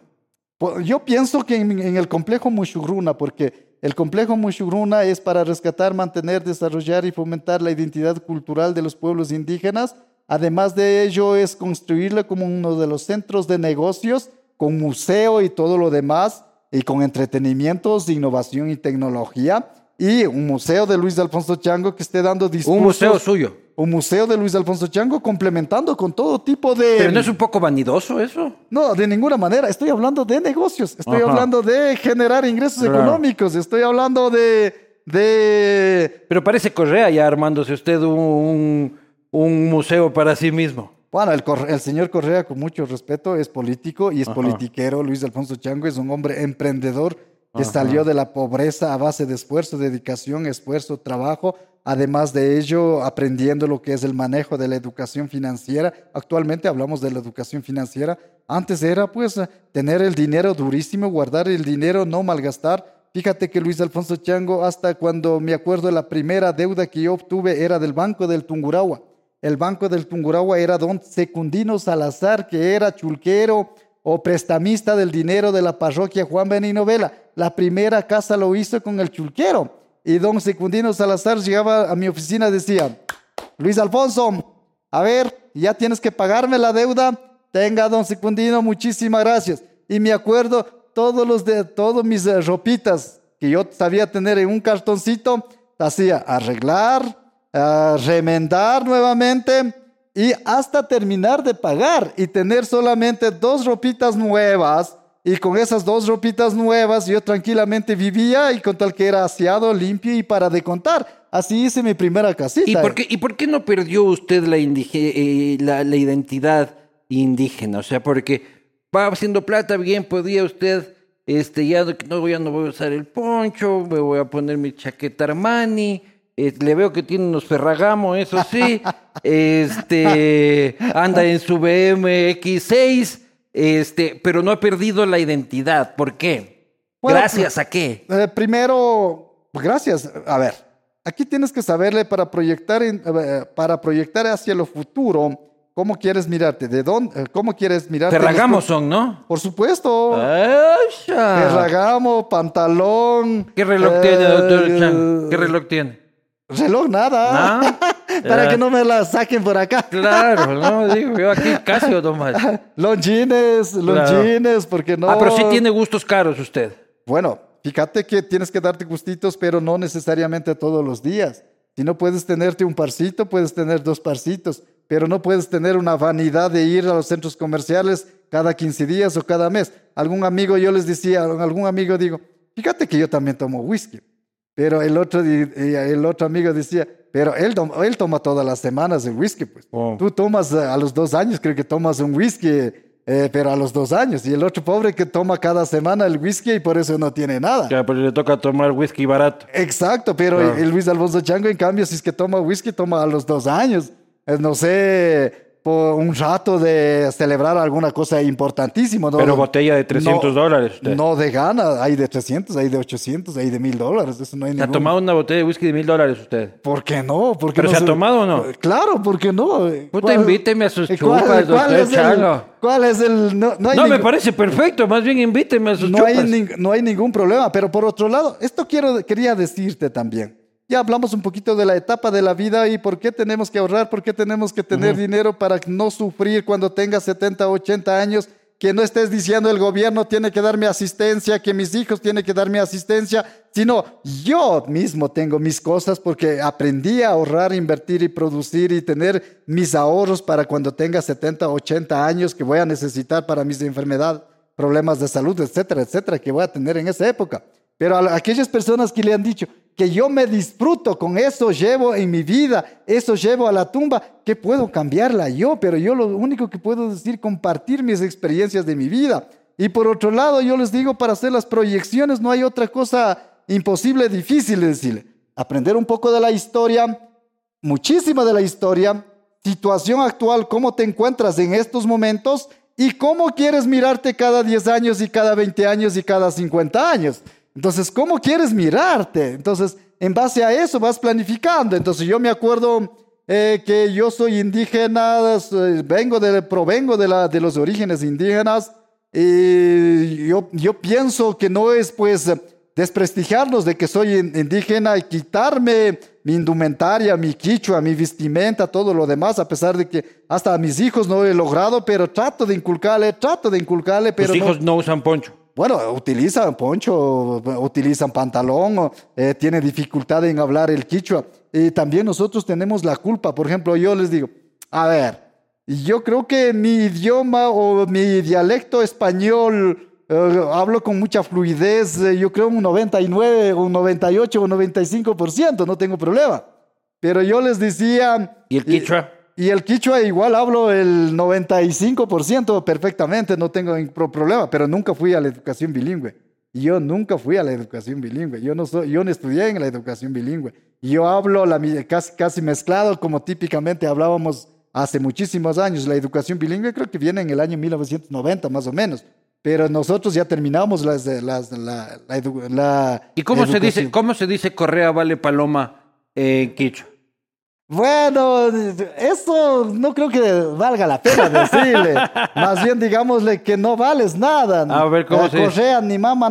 Pues, Yo pienso que en, en el complejo Mushugruna, porque el complejo Mushugruna es para rescatar, mantener, desarrollar y fomentar la identidad cultural de los pueblos indígenas. Además de ello, es construirlo como uno de los centros de negocios, con museo y todo lo demás, y con entretenimientos, innovación y tecnología. Y un museo de Luis Alfonso Chango que esté dando discursos. Un museo suyo. Un museo de Luis Alfonso Chango complementando con todo tipo de... Pero no es un poco vanidoso eso. No, de ninguna manera. Estoy hablando de negocios. Estoy Ajá. hablando de generar ingresos Claro. económicos. Estoy hablando de, de... Pero parece Correa ya armándose usted un, un museo para sí mismo. Bueno, el, el señor Correa, con mucho respeto, es político y es Ajá. politiquero. Luis Alfonso Chango es un hombre emprendedor que Ajá. salió de la pobreza a base de esfuerzo, dedicación, esfuerzo, trabajo. Además de ello, aprendiendo lo que es el manejo de la educación financiera. Actualmente hablamos de la educación financiera. Antes era pues tener el dinero durísimo, guardar el dinero, no malgastar. Fíjate que Luis Alfonso Chango, hasta cuando me acuerdo la primera deuda que yo obtuve era del Banco del Tungurahua. El Banco del Tungurahua era don Secundino Salazar, que era chulquero o prestamista del dinero de la parroquia Juan Benino Vela. La primera casa lo hizo con el chulquero. Y don Secundino Salazar llegaba a mi oficina y decía, Luis Alfonso, a ver, ya tienes que pagarme la deuda. Tenga, don Secundino, muchísimas gracias. Y me acuerdo todos los de todos mis eh, ropitas que yo sabía tener en un cartoncito, hacía arreglar, remendar nuevamente y hasta terminar de pagar y tener solamente dos ropitas nuevas. Y con esas dos ropitas nuevas yo tranquilamente vivía y con tal que era aseado, limpio y para de contar. Así hice mi primera casita. ¿Y por qué, y por qué no perdió usted la, eh, la, la identidad indígena? O sea, porque va haciendo plata bien, podía usted, este, ya no, ya no voy a usar el poncho, me voy a poner mi chaqueta Armani, eh, le veo que tiene unos Ferragamo, eso sí, [laughs] este, anda en su BM X6, este, pero no ha perdido la identidad. ¿Por qué? Bueno, ¿Gracias a qué? Eh, primero, gracias. A ver, aquí tienes que saberle para proyectar, eh, para proyectar hacia lo futuro, cómo quieres mirarte, de dónde, cómo quieres mirarte. Ferragamo son, ¿no? Por supuesto. Ferragamo, pantalón. ¿Qué reloj eh, tiene, doctor Chan? ¿Qué reloj tiene? Reloj nada. ¿No? [laughs] para que no me la saquen por acá. Claro, no, [laughs] digo yo aquí casi o nomás. Longines, longines, porque no. Ah, pero sí tiene gustos caros usted. Bueno, fíjate que tienes que darte gustitos, pero no necesariamente todos los días. Si no puedes tenerte un parcito, puedes tener dos parcitos, pero no puedes tener una vanidad de ir a los centros comerciales cada 15 días o cada mes. Algún amigo, yo les decía, algún amigo digo, fíjate que yo también tomo whisky. Pero el otro, el otro amigo decía, pero él, él toma todas las semanas el whisky, pues. Oh. Tú tomas eh, a los dos años, creo que tomas un whisky, eh, pero a los dos años. Y el otro pobre que toma cada semana el whisky y por eso no tiene nada. Ya, pero le toca tomar whisky barato. Exacto, pero el Luis Alfonso Chango, en cambio, si es que toma whisky, toma a los dos años. Eh, No sé, por un rato de celebrar alguna cosa importantísima. ¿no? Pero botella de 300 No, dólares usted. No de gana, hay de 300, hay de 800, hay de 1000 dólares. Eso no hay ¿Se ha tomado una botella de whisky de mil dólares usted? ¿Por qué no? ¿Por qué ¿Pero no se ha tomado o no? Claro, ¿por qué no? Puta, invíteme a sus ¿Cuál- chupas, cuál doctor es el- Chango. ¿Cuál es el...? No, no hay No, me parece perfecto. Más bien invíteme a sus no hay, chupas. ning- no hay ningún problema, pero por otro lado, esto quiero, quería decirte también. Ya hablamos un poquito de la etapa de la vida y por qué tenemos que ahorrar, por qué tenemos que tener dinero para no sufrir cuando tengas 70, 80 años que no estés diciendo el gobierno tiene que darme asistencia, que mis hijos tienen que darme asistencia, sino yo mismo tengo mis cosas porque aprendí a ahorrar, invertir y producir y tener mis ahorros para cuando tenga 70, 80 años que voy a necesitar para mis enfermedades, problemas de salud, etcétera, etcétera, que voy a tener en esa época. Pero a aquellas personas que le han dicho que yo me disfruto con eso, llevo en mi vida, eso llevo a la tumba, que puedo cambiarla yo, pero yo lo único que puedo decir, compartir mis experiencias de mi vida. Y por otro lado, yo les digo, para hacer las proyecciones no hay otra cosa imposible, difícil de decirle. Aprender un poco de la historia, muchísima de la historia, situación actual, cómo te encuentras en estos momentos y cómo quieres mirarte cada 10 años y cada 20 años y cada 50 años. Entonces, ¿cómo quieres mirarte? Entonces, en base a eso vas planificando. Entonces, yo me acuerdo eh, que yo soy indígena, vengo de, provengo de, la, de los orígenes indígenas y yo, yo pienso que no es pues desprestigiarnos de que soy indígena y quitarme mi indumentaria, mi quichua, mi vestimenta, todo lo demás, a pesar de que hasta a mis hijos no he logrado, pero trato de inculcarle, trato de inculcarle. Pero Tus hijos no usan poncho. Bueno, utilizan poncho, utilizan pantalón, eh, tiene dificultad en hablar el quichua. Y también nosotros tenemos la culpa. Por ejemplo, yo les digo, a ver, yo creo que mi idioma o mi dialecto español eh, hablo con mucha fluidez, eh, yo creo un 99, un 98 o 95%, no tengo problema. Pero yo les decía... ¿Y el quichua? Y el quichua igual hablo el 95% perfectamente, no tengo problema, pero nunca fui a la educación bilingüe. Yo nunca fui a la educación bilingüe. Yo no, soy, yo no estudié en la educación bilingüe. Yo hablo la, casi, casi mezclado como típicamente hablábamos hace muchísimos años. La educación bilingüe creo que viene en el año 1990 más o menos. Pero nosotros ya terminamos las, las, la, la, ¿Y cómo se, dice, cómo se dice Correa Vale Paloma en quichua? Bueno, eso no creo que valga la pena decirle. [laughs] Más bien digámosle que no vales nada. A ver, ¿cómo se dice? ni mama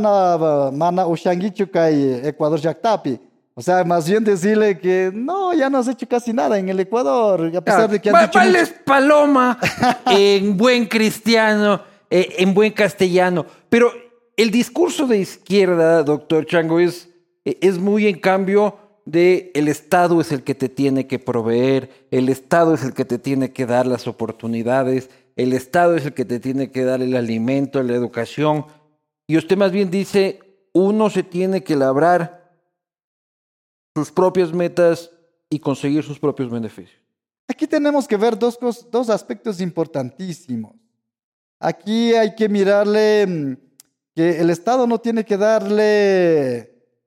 mana y Ecuador Yactapi. O sea, más bien decirle que no, ya no has hecho casi nada en el Ecuador, a pesar de que han Vales paloma [laughs] en buen cristiano, eh, en buen castellano. Pero el discurso de izquierda, doctor Chango, es, es muy en cambio de el Estado es el que te tiene que proveer, el Estado es el que te tiene que dar las oportunidades, el Estado es el que te tiene que dar el alimento, la educación. Y usted más bien dice, uno se tiene que labrar sus propias metas y conseguir sus propios beneficios. Aquí tenemos que ver dos, dos aspectos importantísimos. Aquí hay que mirarle mm, que el Estado no tiene que darle...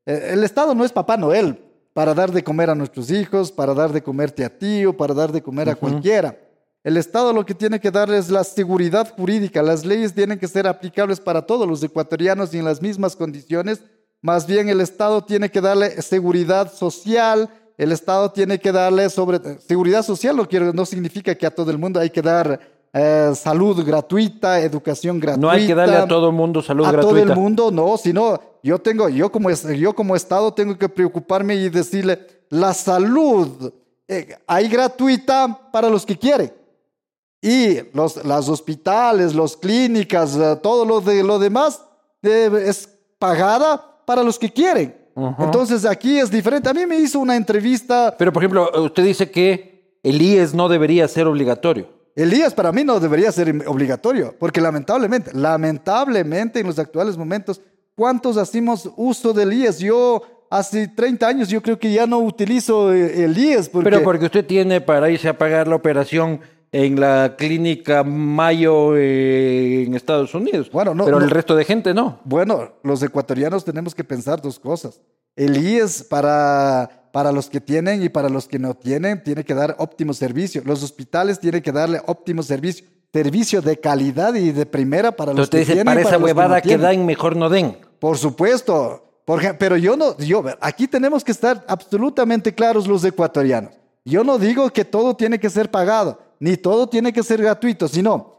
Eh, el Estado no es Papá Noel, para dar de comer a nuestros hijos, para dar de comerte a ti o para dar de comer a cualquiera. El Estado lo que tiene que dar es la seguridad jurídica. Las leyes tienen que ser aplicables para todos los ecuatorianos y en las mismas condiciones. Más bien el Estado tiene que darle seguridad social. El Estado tiene que darle sobre seguridad social. No, quiero, no significa que a todo el mundo hay que dar eh, salud gratuita, educación gratuita. No hay que darle a todo el mundo salud gratuita. A todo el mundo, no, sino yo tengo, yo como, yo como Estado tengo que preocuparme y decirle, la salud eh, hay gratuita para los que quieren. Y los las hospitales, las clínicas, eh, todo lo, de, lo demás es pagada para los que quieren. Entonces aquí es diferente. A mí me hizo una entrevista. Pero por ejemplo, usted dice que el IES no debería ser obligatorio. Elías para mí no debería ser obligatorio, porque lamentablemente, lamentablemente en los actuales momentos, ¿cuántos hacemos uso del IES? Yo hace 30 años yo creo que ya no utilizo eh, el IES. Pero porque usted tiene para irse a pagar la operación en la clínica Mayo eh, en Estados Unidos. Bueno, no, pero el resto de gente no. Bueno, los ecuatorianos tenemos que pensar dos cosas. El IES para para los que tienen y para los que no tienen, tiene que dar óptimo servicio. Los hospitales tienen que darle óptimo servicio. Servicio de calidad y de primera para los que tienen. Para esa huevada que, no dan, mejor no den. Por supuesto. pero yo no, yo, aquí tenemos que estar absolutamente claros los ecuatorianos. Yo no digo que todo tiene que ser pagado, ni todo tiene que ser gratuito, sino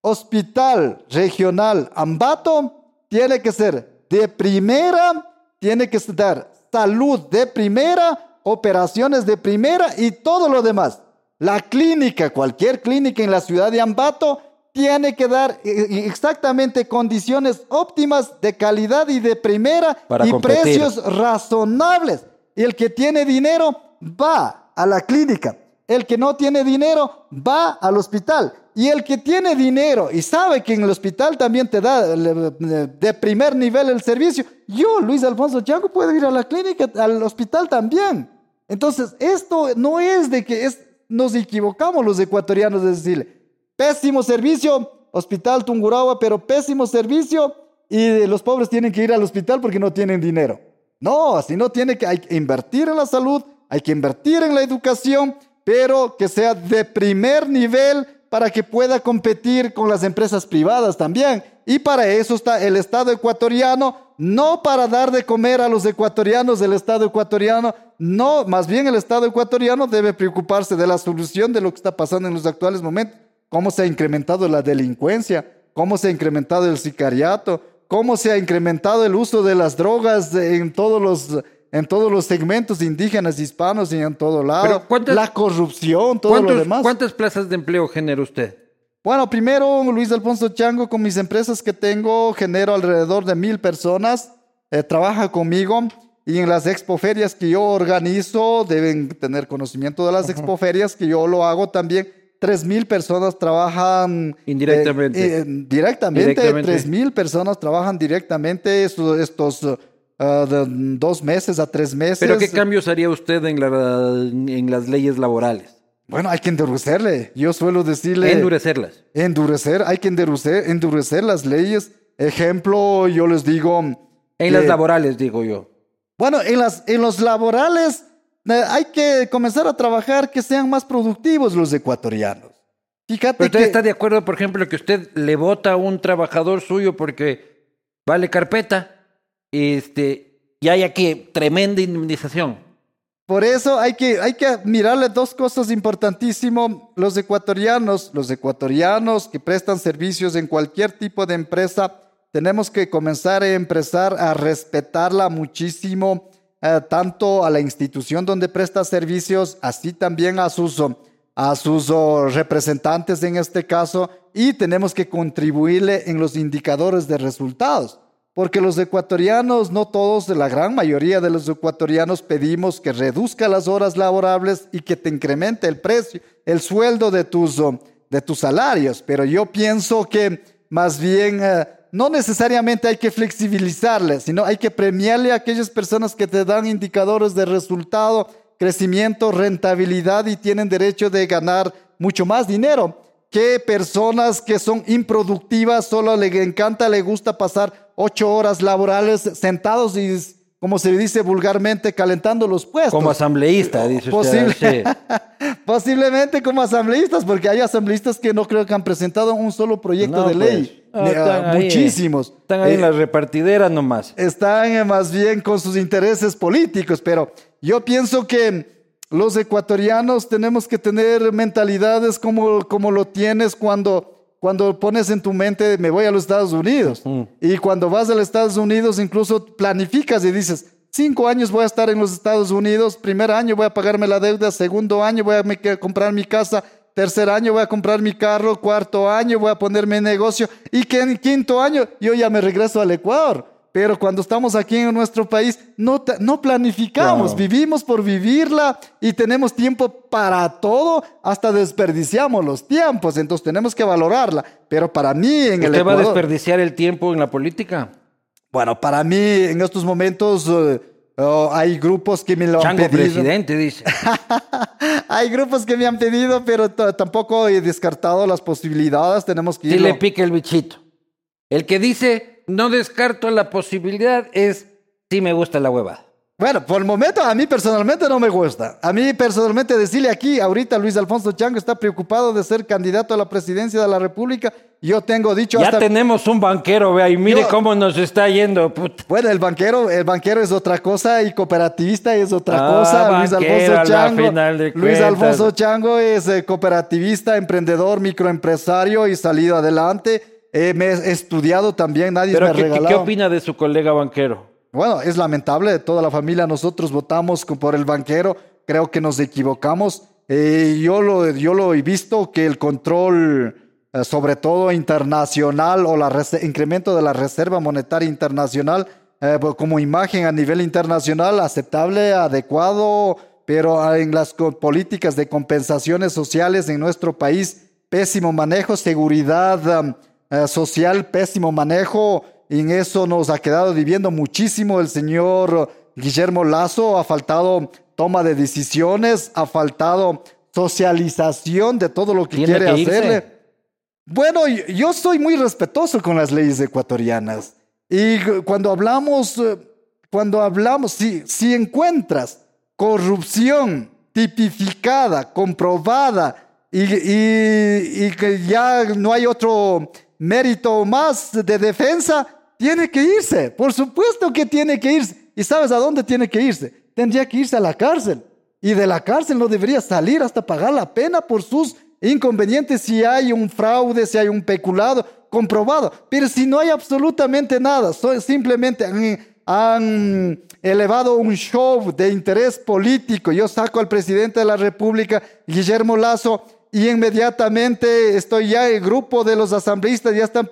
hospital regional Ambato tiene que ser de primera, tiene que dar salud de primera operaciones de primera y todo lo demás. La clínica, cualquier clínica en la ciudad de Ambato, tiene que dar eh, eh, exactamente condiciones óptimas de calidad y de primera Para y competir. precios razonables. Y el que tiene dinero va a la clínica. El que no tiene dinero va al hospital. Y el que tiene dinero y sabe que en el hospital también te da de primer nivel el servicio, yo, Luis Alfonso Chango, puedo ir a la clínica, al hospital también. Entonces, esto no es de que es, nos equivocamos los ecuatorianos de decirle, pésimo servicio, hospital Tungurahua, pero pésimo servicio y los pobres tienen que ir al hospital porque no tienen dinero. No, así no tiene que, hay que invertir en la salud, hay que invertir en la educación, pero que sea de primer nivel para que pueda competir con las empresas privadas también. Y para eso está el Estado ecuatoriano, no para dar de comer a los ecuatorianos del Estado ecuatoriano, no, más bien el Estado ecuatoriano debe preocuparse de la solución de lo que está pasando en los actuales momentos, cómo se ha incrementado la delincuencia, cómo se ha incrementado el sicariato, cómo se ha incrementado el uso de las drogas en todos los en todos los segmentos indígenas, hispanos y en todo lado. Pero ¿cuántas- la corrupción, todo lo ¿Cuántos- demás. ¿Cuántas plazas de empleo genera usted? Bueno, primero, Luis Alfonso Chango, con mis empresas que tengo, genero alrededor de mil personas, eh, trabaja conmigo y en las expoferias que yo organizo, deben tener conocimiento de las expoferias que yo lo hago también. Tres mil personas trabajan Indirectamente. eh, eh, directamente, Directamente. tres mil personas trabajan directamente estos, estos eh, ah, de dos meses a tres meses. ¿Pero qué cambios haría usted en, la- en las leyes laborales? Bueno, hay que endurecerle. Yo suelo decirle... Endurecerlas. Endurecer, hay que endurecer, endurecer las leyes. Ejemplo, yo les digo. En las que- laborales, digo yo. Bueno, en, las, en los laborales eh, hay que comenzar a trabajar que sean más productivos los ecuatorianos. Fíjate Pero usted que. está de acuerdo, por ejemplo, que usted le vota a un trabajador suyo porque vale carpeta este, y hay aquí tremenda indemnización. Por eso hay que, hay que mirarle dos cosas importantísimas. Los ecuatorianos, los ecuatorianos que prestan servicios en cualquier tipo de empresa, tenemos que comenzar a empezar a respetarla muchísimo, eh, tanto a la institución donde presta servicios, así también a sus, a sus oh, representantes en este caso, y tenemos que contribuirle en los indicadores de resultados. Porque los ecuatorianos, no todos, la gran mayoría de los ecuatorianos pedimos que reduzca las horas laborables y que te incremente el precio, el sueldo de tus, oh, de tus salarios. Pero yo pienso que más bien eh, no necesariamente hay que flexibilizarle, sino hay que premiarle a aquellas personas que te dan indicadores de resultado, crecimiento, rentabilidad y tienen derecho de ganar mucho más dinero que personas que son improductivas, solo le encanta, le gusta pasar ocho horas laborales sentados y, como se dice vulgarmente, calentando los puestos. Como asambleísta, dice Posible- usted. sí. [laughs] Posiblemente como asambleístas, porque hay asambleístas que no creo que han presentado un solo proyecto No, de pues. ley. Ah, Ni- están ah, ahí, muchísimos. Están ahí en Eh, las repartideras nomás. están eh, más bien con sus intereses políticos, pero yo pienso que los ecuatorianos tenemos que tener mentalidades como, como lo tienes cuando, cuando pones en tu mente, me voy a los Estados Unidos. Y cuando vas a los Estados Unidos, incluso planificas y dices, cinco años voy a estar en los Estados Unidos, primer año voy a pagarme la deuda, segundo año voy a comprar mi casa, tercer año voy a comprar mi carro, cuarto año voy a ponerme en negocio y que en quinto año yo ya me regreso al Ecuador. Pero cuando estamos aquí en nuestro país, no, no planificamos, Claro. vivimos por vivirla y tenemos tiempo para todo, hasta desperdiciamos los tiempos, entonces tenemos que valorarla. Pero para mí en el ¿Usted va a Ecuador, desperdiciar el tiempo en la política? bueno, para mí en estos momentos eh, oh, hay grupos que me lo Chango han pedido. presidente, dice. [laughs] hay grupos que me han pedido, pero tampoco he descartado las posibilidades, tenemos que Si irlo. le pica el bichito. El que dice no descarto la posibilidad es sí me gusta la huevada. Bueno, por el momento a mí personalmente no me gusta. A mí personalmente decirle aquí, ahorita Luis Alfonso Chango está preocupado de ser candidato a la presidencia de la República. Yo tengo dicho Ya hasta... tenemos un banquero, vea, y mire Yo- cómo nos está yendo. puta. Bueno, el banquero, el banquero es otra cosa y cooperativista es otra Ah, cosa. Luis Alfonso Chango, Luis. Alfonso Chango es eh, cooperativista, emprendedor, microempresario y salido adelante. Eh, me he estudiado también, nadie me Pero ha ¿qué, regalado. qué opina de su colega banquero? bueno, es lamentable, toda la familia nosotros votamos por el banquero, creo que nos equivocamos. Eh, yo, lo, yo lo he visto que el control, eh, sobre todo internacional o el incremento de la Reserva Monetaria Internacional, pues, como imagen a nivel internacional, aceptable, adecuado, pero en las políticas de compensaciones sociales en nuestro país, pésimo manejo, seguridad um, social, pésimo manejo, y en eso nos ha quedado viviendo muchísimo el señor Guillermo Lazo, ha faltado toma de decisiones, ha faltado socialización de todo lo que quiere hacerle. Bueno, yo soy muy respetuoso con las leyes ecuatorianas. Y cuando hablamos, eh, cuando hablamos, si, si encuentras corrupción tipificada, comprobada, y, y, que ya no hay otro mérito más de defensa, tiene que irse. Por supuesto que tiene que irse. ¿Y sabes a dónde tiene que irse? Tendría que irse a la cárcel. Y de la cárcel no debería salir hasta pagar la pena por sus inconvenientes si hay un fraude, si hay un peculado comprobado. Pero si no hay absolutamente nada, simplemente han, elevado un show de interés político. Yo saco al presidente de la República, Guillermo Lazo, y inmediatamente estoy ya, el grupo de los asambleístas ya están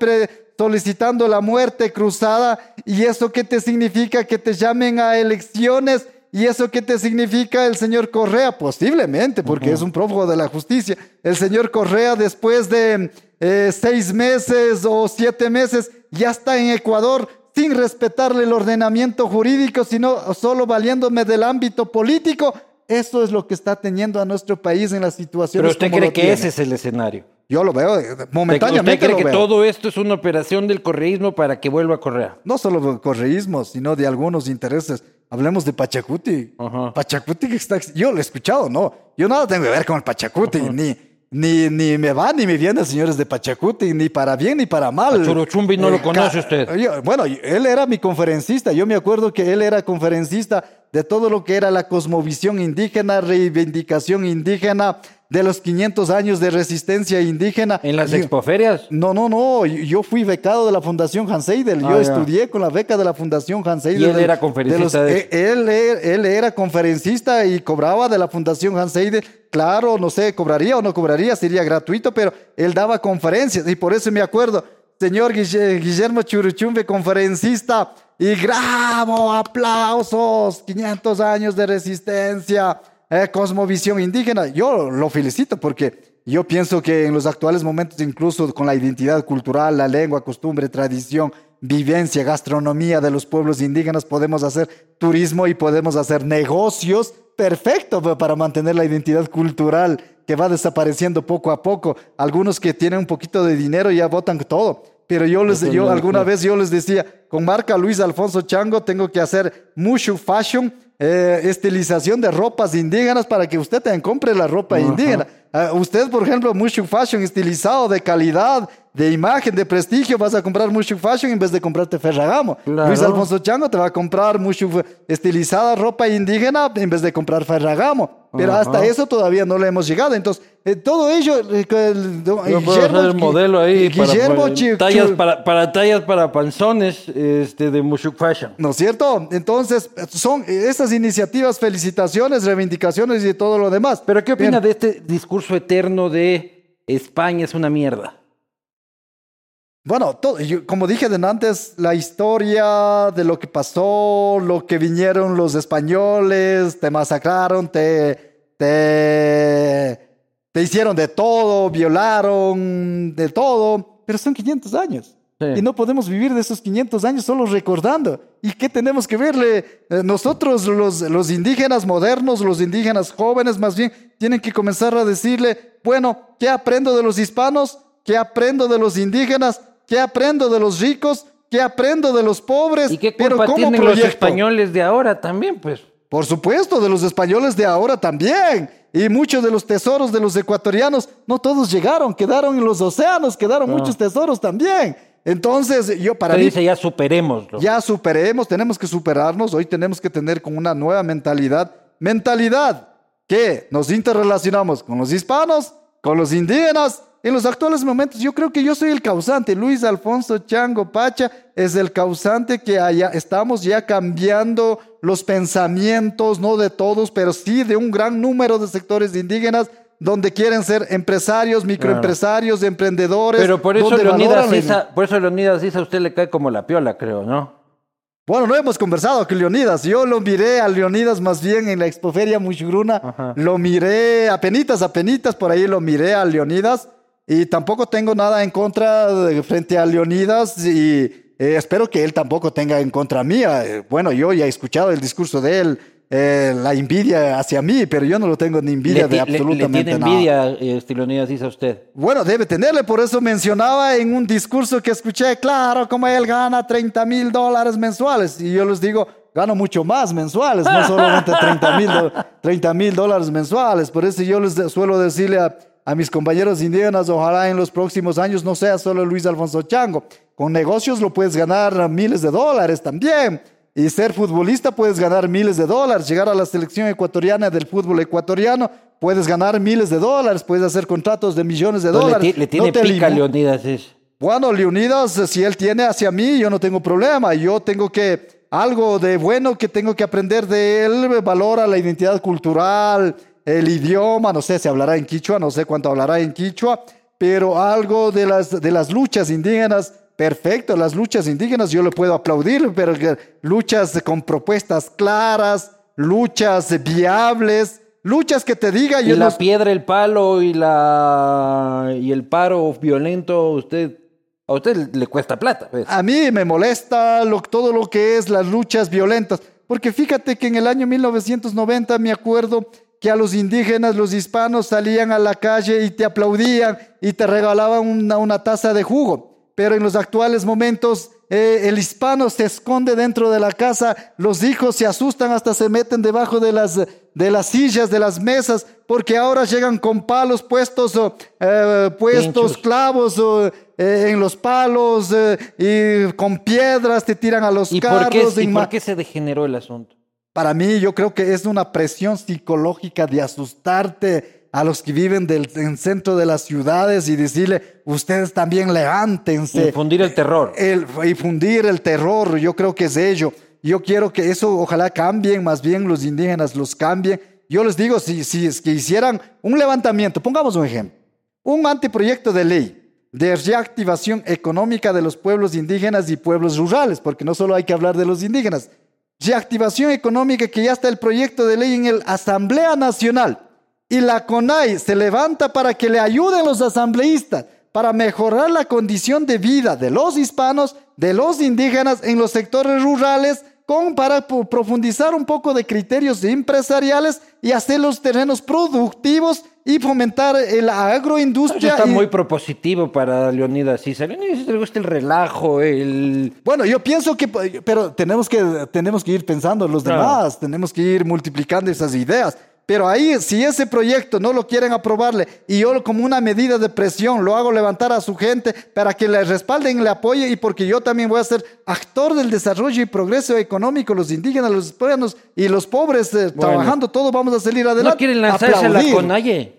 solicitando la muerte cruzada. ¿Y eso qué te significa? Que te llamen a elecciones. ¿Y eso qué te significa el señor Correa? Posiblemente, porque es un prófugo de la justicia. El señor Correa, después de eh, seis meses o siete meses, ya está en Ecuador sin respetarle el ordenamiento jurídico, sino solo valiéndome del ámbito político. Eso es lo que está teniendo a nuestro país en la situación. Pero usted cree que ese es el escenario. Yo lo veo eh, momentáneamente. ¿Usted cree que todo esto es una operación del correísmo para que vuelva a Correa? No solo del correísmo, sino de algunos intereses. Hablemos de Pachacuti. Pachacuti que está... Yo lo he escuchado, ¿no? Yo nada tengo que ver con el Pachacuti, ni ni, ni me va ni me viene, señores de Pachacuti, ni para bien ni para mal. Churuchumbi no lo eh, conoce usted. bueno, él era mi conferencista. Yo me acuerdo que él era conferencista de todo lo que era la cosmovisión indígena, reivindicación indígena, de los 500 años de resistencia indígena. ¿En las expoferias? No, no, no. Yo fui becado de la Fundación Hans Seidel. yo ah, estudié con la beca de la Fundación Hans Seidel. ¿Y él era conferencista? Eh, él, él, era conferencista y cobraba de la Fundación Hans Seidel. Claro, no sé, cobraría o no cobraría, sería gratuito, pero él daba conferencias y por eso me acuerdo. Señor Guillermo Churuchumbe, conferencista, y grabo aplausos, 500 años de resistencia eh, cosmovisión indígena. Yo lo felicito porque yo pienso que en los actuales momentos, incluso con la identidad cultural, la lengua, costumbre, tradición, vivencia, gastronomía de los pueblos indígenas, podemos hacer turismo y podemos hacer negocios perfecto para mantener la identidad cultural que va desapareciendo poco a poco. Algunos que tienen un poquito de dinero ya votan todo. Pero yo les, yo alguna vez yo les decía, con marca Luis Alfonso Chango tengo que hacer mucho fashion eh, estilización de ropas indígenas para que usted también compre la ropa indígena. Uh, usted, por ejemplo, mucho fashion estilizado de calidad, de imagen, de prestigio, vas a comprar mucho fashion en vez de comprarte Ferragamo. Luis Alfonso Chango te va a comprar mucho estilizada ropa indígena en vez de comprar Ferragamo. Pero hasta eso todavía no le hemos llegado. Entonces, eh, todo ello. Eh, el, Guillermo, el modelo ahí. Guillermo para, tallas para, para, tallas para panzones este, de Mushuk Fashion. ¿No es cierto? Entonces, son esas iniciativas, felicitaciones, reivindicaciones y todo lo demás. Pero, ¿qué opina de este discurso eterno de España es una mierda? Bueno, todo, como dije de antes, la historia de lo que pasó, lo que vinieron los españoles, te masacraron, te, te, te hicieron de todo, violaron, de todo, pero son 500 años. Y no podemos vivir de esos 500 años solo recordando. ¿Y qué tenemos que verle? Eh, nosotros, los, los indígenas modernos, los indígenas jóvenes más bien, tienen que comenzar a decirle, bueno, ¿qué aprendo de los hispanos? ¿Qué aprendo de los indígenas? ¿Qué aprendo de los ricos? ¿Qué aprendo de los pobres? ¿Y qué culpa Pero tienen los españoles de ahora también, pues? Por supuesto, de los españoles de ahora también. Y muchos de los tesoros de los ecuatorianos, no todos llegaron, quedaron en los océanos, quedaron muchos tesoros también. Entonces, yo para mí... dice, ya superemos. Ya superemos, tenemos que superarnos. Hoy tenemos que tener con una nueva mentalidad. Mentalidad que nos interrelacionamos con los hispanos con los indígenas. En los actuales momentos, yo creo que yo soy el causante. Luis Alfonso Chango Pacha es el causante que haya, estamos ya cambiando los pensamientos, no de todos, pero sí de un gran número de sectores indígenas donde quieren ser empresarios, microempresarios, emprendedores. Pero por eso, Leonidas Isa, por eso Leonidas Isa a usted le cae como la piola, creo, ¿no? Bueno, no hemos conversado con Leonidas. Yo lo miré a Leonidas más bien en la expoferia Muchugruna. Lo miré a penitas, a penitas, por ahí lo miré a Leonidas. Y tampoco tengo nada en contra de, frente a Leonidas y eh, espero que él tampoco tenga en contra mía. Eh, bueno, yo ya he escuchado el discurso de él, eh, la envidia hacia mí, pero yo no lo tengo ni envidia de absolutamente nada. ¿Le, tiene envidia, este, Leonidas, dice usted? Bueno, debe tenerle, por eso mencionaba en un discurso que escuché, claro, como él gana 30 mil dólares mensuales. Y yo les digo, gano mucho más mensuales, no solamente 30 mil dólares mensuales. Por eso yo les suelo decirle a a mis compañeros indígenas, ojalá en los próximos años no sea solo Luis Alfonso Chango. Con negocios lo puedes ganar miles de dólares también. Y ser futbolista puedes ganar miles de dólares. Llegar a la selección ecuatoriana del fútbol ecuatoriano puedes ganar miles de dólares. Puedes hacer contratos de millones de dólares. Le, tiene pica Leonidas. Bueno, Leonidas, si él tiene hacia mí, yo no tengo problema. Yo tengo que, algo de bueno que tengo que aprender de él, valora la identidad cultural, el idioma, no sé si hablará en quichua, no sé cuánto hablará en quichua, pero algo de las, de las luchas indígenas, perfecto, las luchas indígenas yo le puedo aplaudir, pero luchas con propuestas claras, luchas viables, luchas que te diga... Y la piedra, el palo y, la, y el paro violento, usted... A usted le cuesta plata. Pues. A mí me molesta lo, todo lo que es las luchas violentas, porque fíjate que en el año 1990 me acuerdo que a los indígenas, los hispanos salían a la calle y te aplaudían y te regalaban una, taza de jugo. Pero en los actuales momentos eh, el hispano se esconde dentro de la casa, los hijos se asustan, hasta se meten debajo de las, de las sillas, de las mesas, porque ahora llegan con palos puestos, eh, puestos clavos eh, en los palos y con piedras te tiran a los ¿Y carros. ¿Y por qué se degeneró el asunto? Para mí yo creo que es una presión psicológica de asustarte a los que viven del, en centro de las ciudades y decirle, ustedes también levántense. Infundir el terror. El, infundir el terror, yo creo que es ello. Yo quiero que eso ojalá cambien, más bien los indígenas los cambien. Yo les digo, si, si es que hicieran un levantamiento, pongamos un ejemplo, un anteproyecto de ley de reactivación económica de los pueblos indígenas y pueblos rurales, porque no solo hay que hablar de los indígenas, activación económica que ya está el proyecto de ley en el Asamblea Nacional. Y la CONAI se levanta para que le ayuden los asambleístas para mejorar la condición de vida de los hispanos, de los indígenas en los sectores rurales, con, para profundizar un poco de criterios empresariales y hacer los terrenos productivos y fomentar la agroindustria. está muy propositivo para Leonidas César. Leonidas le gusta el relajo, el... Bueno, yo pienso que, pero tenemos que, tenemos que ir pensando en los demás, tenemos que ir multiplicando esas ideas. Pero ahí, si ese proyecto no lo quieren aprobarle y yo como una medida de presión lo hago levantar a su gente para que le respalden, le apoyen y porque yo también voy a ser actor del desarrollo y progreso económico, los indígenas, los hispanos y los pobres eh, trabajando, todos vamos a salir adelante. No quieren lanzarse a la.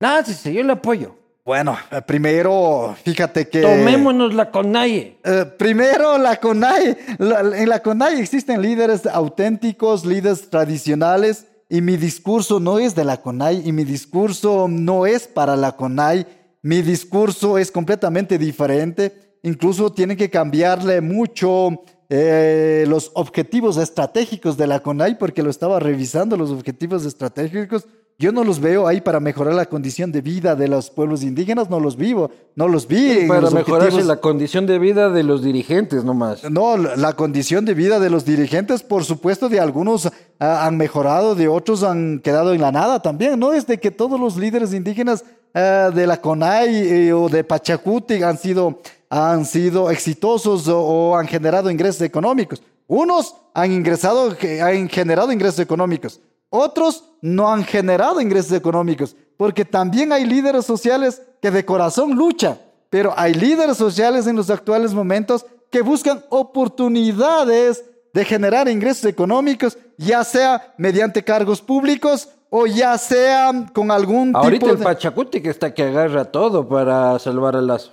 Láncese, yo le apoyo. Bueno, eh, primero, fíjate que... Tomémonos la CONAIE. Eh, primero, la CONAIE. en la CONAIE existen líderes auténticos, líderes tradicionales y mi discurso no es de la CONAI y mi discurso no es para la CONAI. Mi discurso es completamente diferente. Incluso tienen que cambiarle mucho eh, los objetivos estratégicos de la CONAI porque lo estaba revisando, los objetivos estratégicos yo no los veo ahí para mejorar la condición de vida de los pueblos indígenas, no los vivo, no los vi. para mejorar la condición de vida de los dirigentes nomás. No, la condición de vida de los dirigentes, por supuesto, de algunos ah, han mejorado, de otros han quedado en la nada también. No es de que todos los líderes indígenas ah, de la CONAI eh, o de Pachacuti han sido, han sido exitosos o han generado ingresos económicos. Unos han ingresado, han generado ingresos económicos. Otros no han generado ingresos económicos, porque también hay líderes sociales que de corazón luchan, pero hay líderes sociales en los actuales momentos que buscan oportunidades de generar ingresos económicos, ya sea mediante cargos públicos o ya sea con algún Ahorita tipo el de... Pachacuti que está que agarra todo para salvar el lazo.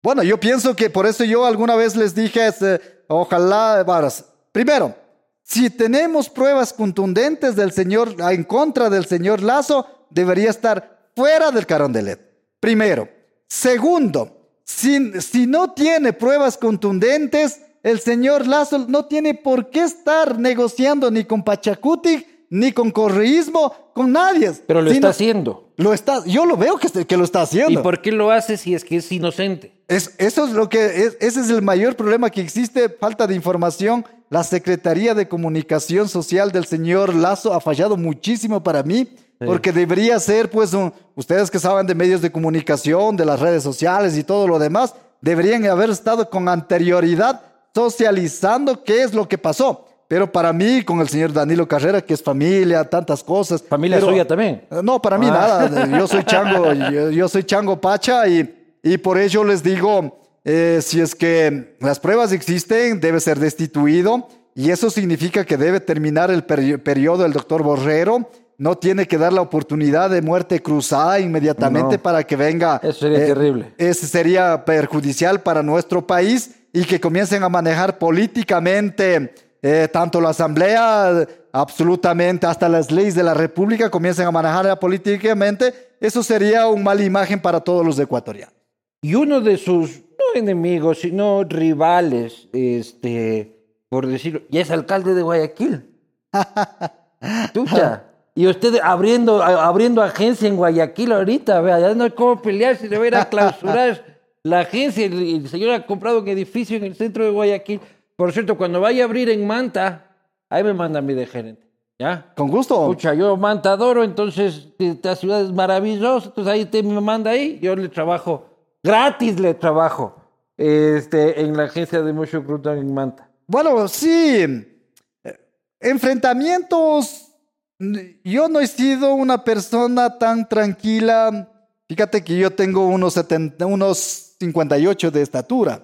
Bueno, yo pienso que por eso yo alguna vez les dije, este, ojalá, varas. Primero, si tenemos pruebas contundentes del señor en contra del señor Lazo, debería estar fuera del carón de LED. Primero. Segundo, si, si no tiene pruebas contundentes, el señor Lazo no tiene por qué estar negociando ni con Pachacuti, ni con correísmo, con nadie. Pero lo está haciendo. Lo está, yo lo veo que, que lo está haciendo. ¿Y por qué lo hace si es que es inocente? Es- eso es lo que es- ese es el mayor problema que existe, falta de información. La Secretaría de Comunicación Social del señor Lazo ha fallado muchísimo para mí, porque debería ser, pues, un- ustedes que saben de medios de comunicación, de las redes sociales y todo lo demás, deberían haber estado con anterioridad socializando qué es lo que pasó. Pero para mí, con el señor Danilo Carrera, que es familia, tantas cosas. Familia pero- suya también. no, para mí Ah. nada. Yo soy [laughs] chango, yo, yo soy chango pacha y, y por ello les digo, eh, si es que las pruebas existen, debe ser destituido y eso significa que debe terminar el peri- periodo del doctor Borrero. No tiene que dar la oportunidad de muerte cruzada inmediatamente No. para que venga. Eso sería terrible. Ese sería perjudicial para nuestro país y que comiencen a manejar políticamente eh, tanto la Asamblea, absolutamente, hasta las leyes de la República comiencen a manejarla políticamente. Eso sería una mala imagen para todos los ecuatorianos. Y uno de sus, no enemigos, sino rivales, este, por decirlo, ya es alcalde de Guayaquil. [laughs] Tucha. Y usted abriendo, abriendo agencia en Guayaquil ahorita, vea, ya no hay cómo pelear si le va a ir a clausurar [laughs] la agencia. El, el señor ha comprado un edificio en el centro de Guayaquil. Por cierto, cuando vaya a abrir en Manta, ahí me manda a mí de gerente. ¿Ya? Con gusto. Escucha, yo Manta adoro, entonces esta ciudad es maravillosa, entonces ahí te me manda ahí, yo le trabajo, gratis le trabajo, este, en la agencia de Mucho Cruton en Manta. Bueno, sí. eh, Enfrentamientos. Yo no he sido una persona tan tranquila. Fíjate que yo tengo unos, 70, unos 58 de estatura.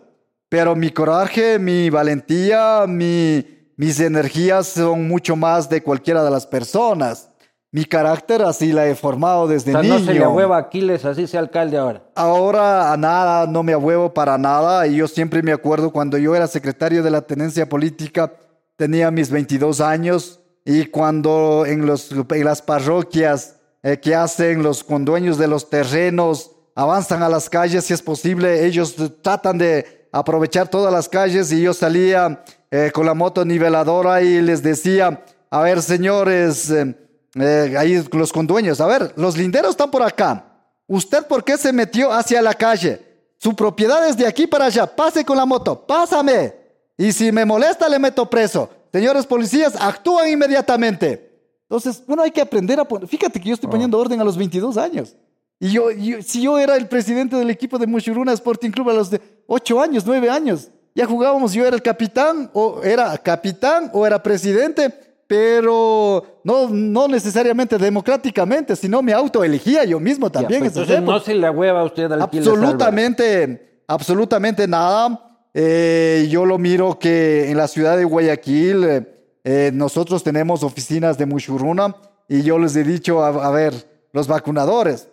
Pero mi coraje, mi valentía, mi, mis energías son mucho más de cualquiera de las personas. Mi carácter así la he formado desde O sea, niño. no se le hueva a Aquiles, así sea alcalde ahora. Ahora a nada, no me ahuevo para nada. Y yo siempre me acuerdo cuando yo era secretario de la tenencia política, tenía mis 22 años. Y cuando en, los, en las parroquias eh, que hacen los condueños de los terrenos avanzan a las calles, si es posible, ellos tratan de aprovechar todas las calles. Y yo salía eh, con la moto niveladora y les decía, a ver, señores, eh, eh, ahí los condueños, a ver, los linderos están por acá. ¿Usted por qué se metió hacia la calle? Su propiedad es de aquí para allá. Pase con la moto, pásame. Y si me molesta, le meto preso. Señores policías, actúan inmediatamente. Entonces, bueno, hay que aprender a poner. Fíjate que yo estoy poniendo orden a los 22 años. Y yo, yo- si yo era el presidente del equipo de Mushuruna Sporting Club a los de 8 años, 9 años, ya jugábamos, yo era el capitán, o era capitán, o era presidente, pero no, no necesariamente democráticamente, sino me autoelegía yo mismo Ya, también. pues entonces no se le hueva a usted al. Absolutamente, absolutamente nada. Eh, yo lo miro que en la ciudad de Guayaquil eh, eh, nosotros tenemos oficinas de Mushuruna y yo les he dicho, a, a ver, los vacunadores,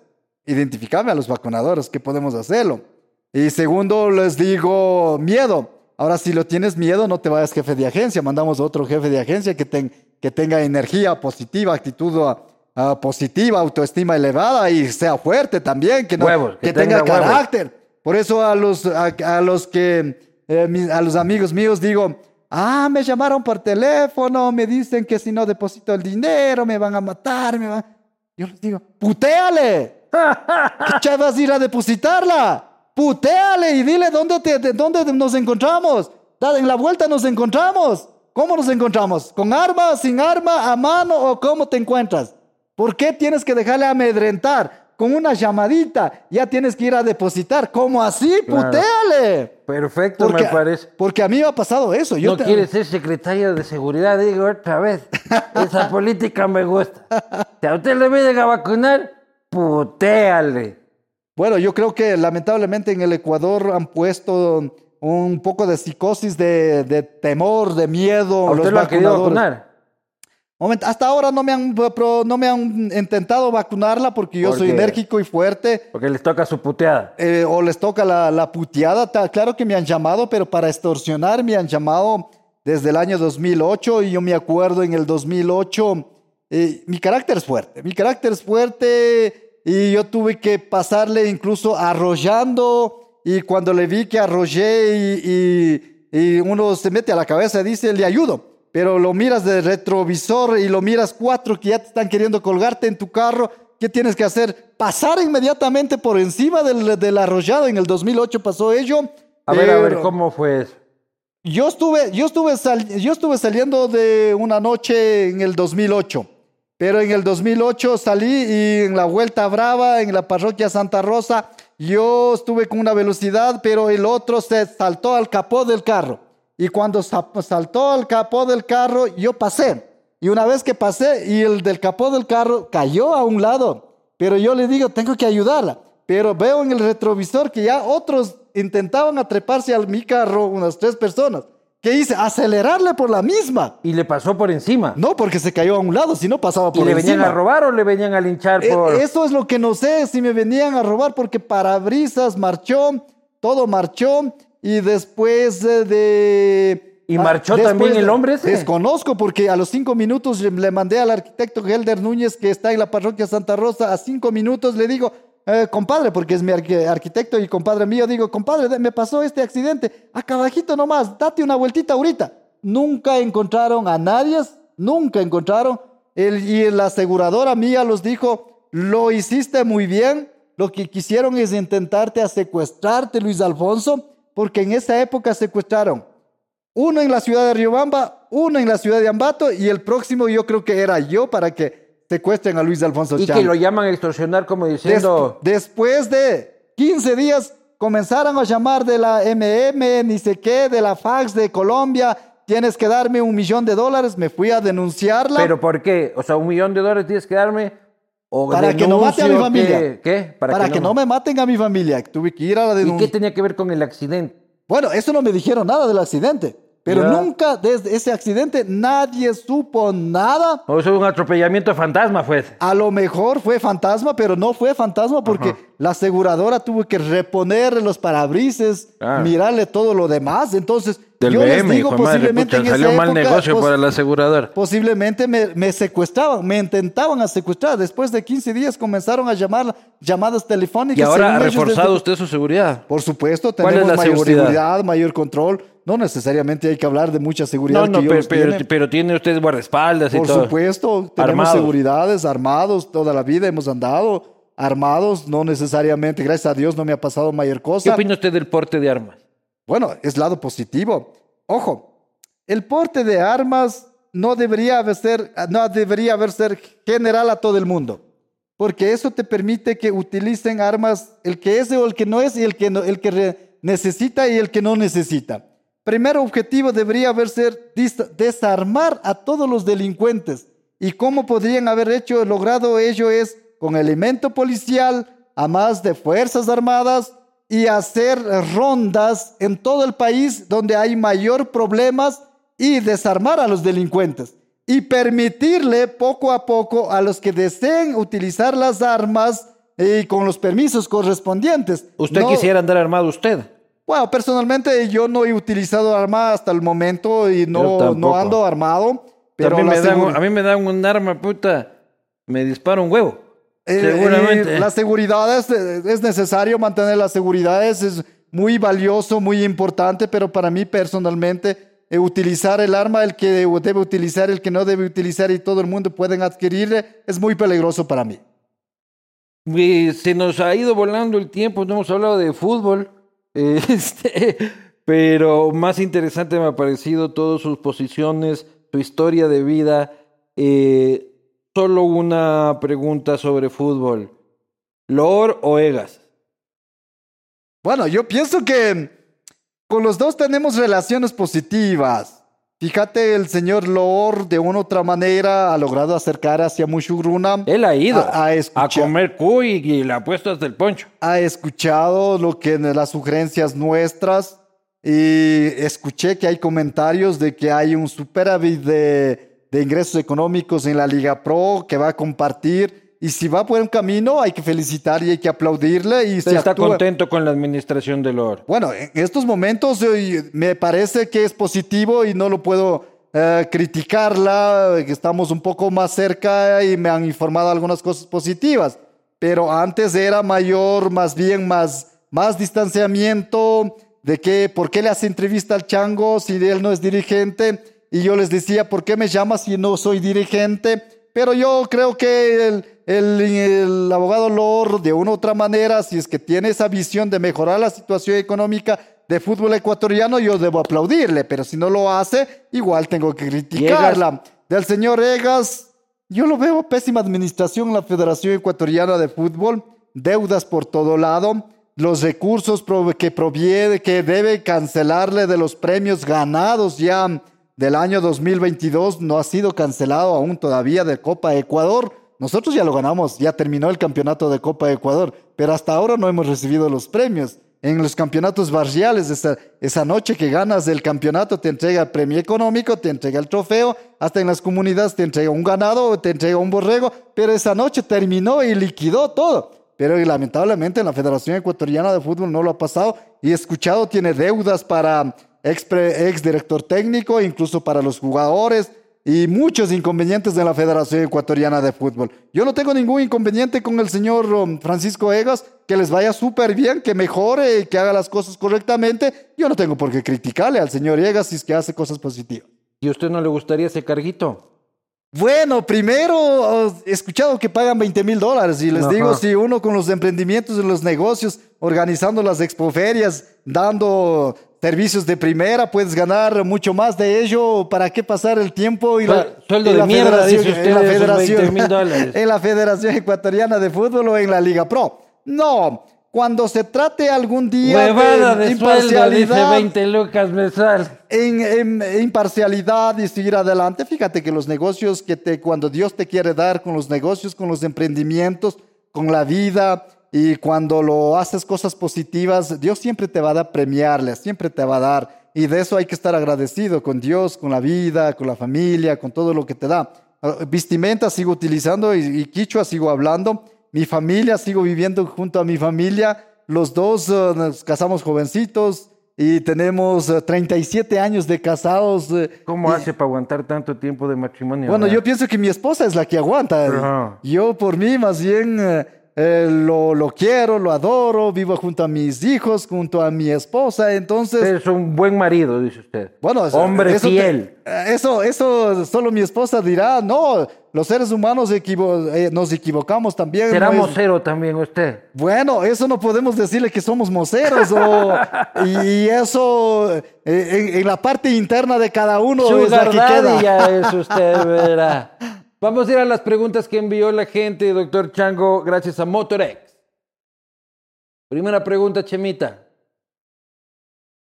identificame a los vacunadores, que podemos hacerlo. Y segundo, les digo, miedo. Ahora, si lo tienes miedo, no te vayas jefe de agencia. Mandamos a otro jefe de agencia que, ten- que tenga energía positiva, actitud ah, ah, positiva, autoestima elevada y sea fuerte también, que, no- Huevos, que que tenga, tenga huevos. carácter. Por eso a los, a, a los que, eh, mis- a los amigos míos digo, ah, me llamaron por teléfono, me dicen que si no deposito el dinero me van a matar, me van... Yo les digo, putéale. [laughs] ¿Qué vas a ir a depositarla? Putéale y dile dónde, te, de dónde nos encontramos. Da- En la vuelta nos encontramos. ¿Cómo nos encontramos? ¿Con arma, sin arma, a mano o cómo te encuentras? ¿Por qué tienes que dejarle amedrentar? Con una llamadita ya tienes que ir a depositar. ¿Cómo así? Claro. Putéale. Perfecto, Porque, me parece. porque a mí me ha pasado eso. Yo no te- quiere ser secretario de seguridad, digo otra vez. [laughs] Esa política me gusta. Si a usted le vienen a vacunar, putéale. Bueno, yo creo que lamentablemente en el Ecuador han puesto un poco de psicosis, de, de temor, de miedo. ¿A usted los lo ha querido vacunar? Hasta ahora no me, han, pro- no me han intentado vacunarla porque yo soy enérgico y fuerte. Porque les toca su puteada. eh, o les toca la, la puteada. Claro que me han llamado, pero para extorsionar me han llamado desde el año 2008 y yo me acuerdo en el 2008, eh, mi carácter es fuerte, mi carácter es fuerte y yo tuve que pasarle incluso arrollando y cuando le vi que arrollé y, y- y uno se mete a la cabeza y dice, le ayudo. Pero lo miras de retrovisor y lo miras cuatro que ya te están queriendo colgarte en tu carro. ¿Qué tienes que hacer? Pasar inmediatamente por encima del, del arrollado. En el 2008 pasó ello. A ver, a ver, ¿cómo fue eso? Yo estuve, yo, estuve sal- yo estuve saliendo de una noche en el 2008. Pero en el 2008 salí y en la Vuelta Brava, en la parroquia Santa Rosa, yo estuve con una velocidad, pero el otro se saltó al capó del carro. Y cuando sa- saltó al capó del carro, yo pasé. Y una vez que pasé y el del capó del carro cayó a un lado, pero yo le digo, tengo que ayudarla. Pero veo en el retrovisor que ya otros intentaban atreparse a mi carro, unas tres personas. ¿Qué hice? Acelerarle por la misma. Y le pasó por encima. No, porque se cayó a un lado, si no pasaba ¿Y por le venían a robar o le venían a linchar Eh, por...? Eso es lo que no sé, si me venían a robar, porque parabrisas marchó, todo marchó, y después eh, de... ¿Y ah, marchó también el hombre ese? Desconozco, porque a los cinco minutos le- le mandé al arquitecto Helder Núñez, que está en la parroquia Santa Rosa, a cinco minutos le digo, eh, compadre, porque es mi arqui- arquitecto y compadre mío, digo, compadre, me pasó este accidente, acá abajito nomás, date una vueltita ahorita. Nunca encontraron a nadie, nunca encontraron. El- y la aseguradora mía los dijo, lo hiciste muy bien, lo que quisieron es intentarte a secuestrarte, Luis Alfonso, porque en esa época secuestraron uno en la ciudad de Riobamba, uno en la ciudad de Ambato y el próximo yo creo que era yo para que secuestren a Luis Alfonso y Chang. que lo llaman a extorsionar como Des- diciendo... después de 15 días comenzaron a llamar de la MM, ni sé qué, de la fax de Colombia, tienes que darme un millón de dólares, me fui a denunciarla. ¿Pero por qué? O sea, un millón de dólares tienes que darme... O Para que no mate a mi familia. que- ¿Qué? para, que, no... me maten a mi familia, tuve que ir a la ¿Y qué denuncia. tenía que ver con el accidente? Bueno, eso no me dijeron nada del accidente, pero nunca desde ese accidente nadie supo nada. O sea, un atropellamiento fantasma fue. ese. A lo mejor fue fantasma, pero no fue fantasma porque la aseguradora tuvo que reponer los parabrisas, Ah. mirarle todo lo demás. Entonces, Del yo les BM, digo, hijo de madre, posiblemente pucha, en salió esa mal época, negocio para la aseguradora. Posiblemente me, me secuestraban, me intentaban a secuestrar. Después de 15 días comenzaron a llamar llamadas telefónicas. Y ahora ha reforzado desde- usted su seguridad. Por supuesto, ¿Cuál es tenemos mayor seguridad? seguridad? mayor control. No necesariamente hay que hablar de mucha seguridad No, no, que pero, pero, tiene usted guardaespaldas y Por todo. supuesto, tenemos seguridades, armados, toda la vida hemos andado armados, no necesariamente, gracias a Dios no me ha pasado mayor ¿Qué cosa. opina usted del porte de armas? Bueno, es lado positivo. Ojo, el porte de armas no debería haber ser, no debería haber ser general a todo el mundo, porque eso te permite que utilicen armas el que es o el que no es y el que, no- el que necesita y el que no necesita. Primer objetivo debería haber ser desarmar a todos los delincuentes. ¿Y cómo podrían haber hecho, logrado ello? Es con elemento policial, a más de Fuerzas Armadas y hacer rondas en todo el país donde hay mayor problemas y desarmar a los delincuentes y permitirle poco a poco a los que deseen utilizar las armas y con los permisos correspondientes. ¿Usted No- quisiera andar armado usted? bueno, personalmente yo no he utilizado arma hasta el momento y no, no ando armado. Pero a, mí me dan, a mí me dan un arma, puta, me dispara un huevo. Eh, Seguramente. eh, la seguridad es, es necesario mantener las seguridades, es muy valioso, muy importante, pero para mí personalmente eh, utilizar el arma, el que debe utilizar, el que no debe utilizar y todo el mundo pueden adquirir, es muy peligroso para mí. Y se nos ha ido volando el tiempo, no hemos hablado de fútbol, [laughs] este, pero más interesante me ha parecido todas sus posiciones, su historia de vida. Eh, solo una pregunta sobre fútbol. ¿Lor o Egas? Bueno, yo pienso que con los dos tenemos relaciones positivas. Fíjate, el señor Loor de una u otra manera ha logrado acercar hacia Mushugruna. Él ha ido A- a a, escuchar. comer cuy y le ha puesto hasta el poncho. Ha escuchado lo que las sugerencias nuestras y escuché que hay comentarios de que hay un superávit de, de ingresos económicos en la Liga Pro, que va a compartir. Y si va por un camino, hay que felicitar y hay que aplaudirle. Y ¿Usted está contento con la administración del oro? Bueno, en estos momentos eh, me parece que es positivo y no lo puedo eh, criticarla, que estamos un poco más cerca y me han informado algunas cosas positivas. Pero antes era mayor, más bien más, más distanciamiento de que, ¿por qué le hace entrevista al chango si él no es dirigente? Y yo les decía, ¿por qué me llama si no soy dirigente? Pero yo creo que el, el, el abogado Lor, de una u otra manera, si es que tiene esa visión de mejorar la situación económica, de fútbol ecuatoriano, yo debo aplaudirle, pero si no lo hace, igual tengo que criticarla. Del señor Egas, yo lo veo pésima administración en la Federación Ecuatoriana de Fútbol, deudas por todo lado, los recursos que proviene, que debe cancelarle de los premios ganados ya del año 2022, no ha sido cancelado aún todavía de Copa Ecuador. Nosotros ya lo ganamos, ya terminó el campeonato de Copa Ecuador, pero hasta ahora no hemos recibido los premios en los campeonatos barriales, esa, noche que ganas el campeonato te entrega el premio económico, te entrega el trofeo, hasta en las comunidades te entrega un ganado, te entrega un borrego, pero esa noche terminó y liquidó todo. Pero lamentablemente en la Federación Ecuatoriana de Fútbol no lo ha pasado y escuchado tiene deudas para ex, ex director técnico, incluso para los jugadores y muchos inconvenientes de la Federación Ecuatoriana de Fútbol. Yo no tengo ningún inconveniente con el señor um, Francisco Egas, que les vaya súper bien, que mejore y que haga las cosas correctamente. Yo no tengo por qué criticarle al señor Egas si es que hace cosas positivas. ¿Y a usted no le gustaría ese carguito? Bueno, primero he escuchado que pagan 20 mil dólares y les digo, si uno con los emprendimientos y los negocios, organizando las expoferias, dando servicios de primera, puedes ganar mucho más de ello. ¿Para qué pasar el tiempo y la, Sueldo de mierda, dice usted, en la federación, 20,000 [laughs] dólares. en la Federación Ecuatoriana de Fútbol o en la Liga Pro? No. Cuando se trate algún día Huevada de, sueldo, dice imparcialidad, 20 lucas mensual. en, en imparcialidad y seguir adelante. Fíjate que los negocios que te, cuando Dios te quiere dar con los negocios, con los emprendimientos, con la vida y cuando lo haces cosas positivas, Dios siempre te va a dar premiarle, siempre te va a dar. Y de eso hay que estar agradecido con Dios, con la vida, con la familia, con todo lo que te da. Ah, Vestimenta sigo utilizando y, y quichua sigo hablando. Mi familia, sigo viviendo junto a mi familia. Los dos eh, nos casamos jovencitos y tenemos eh, 37 años de casados. eh, ¿Cómo y- hace para aguantar tanto tiempo de matrimonio? Bueno, verdad? yo pienso que mi esposa es la que aguanta. Ajá. Yo por mí más bien eh, lo, lo quiero, lo adoro, vivo junto a mis hijos, junto a mi esposa. Entonces, es un buen marido, dice usted. bueno, Hombre eso te- fiel. eh, eso, eso solo mi esposa dirá, no, los seres humanos equivo- eh, nos equivocamos también. ¿Será no es- mocero también usted? Bueno, eso no podemos decirle que somos moceros o, [laughs] y eso eh, en, en la parte interna de cada uno es la Sugar que daddy queda. ya [laughs] es usted, verá. Vamos a ir a las preguntas que envió la gente, doctor Chango, gracias a Motorex. Primera pregunta, Chemita.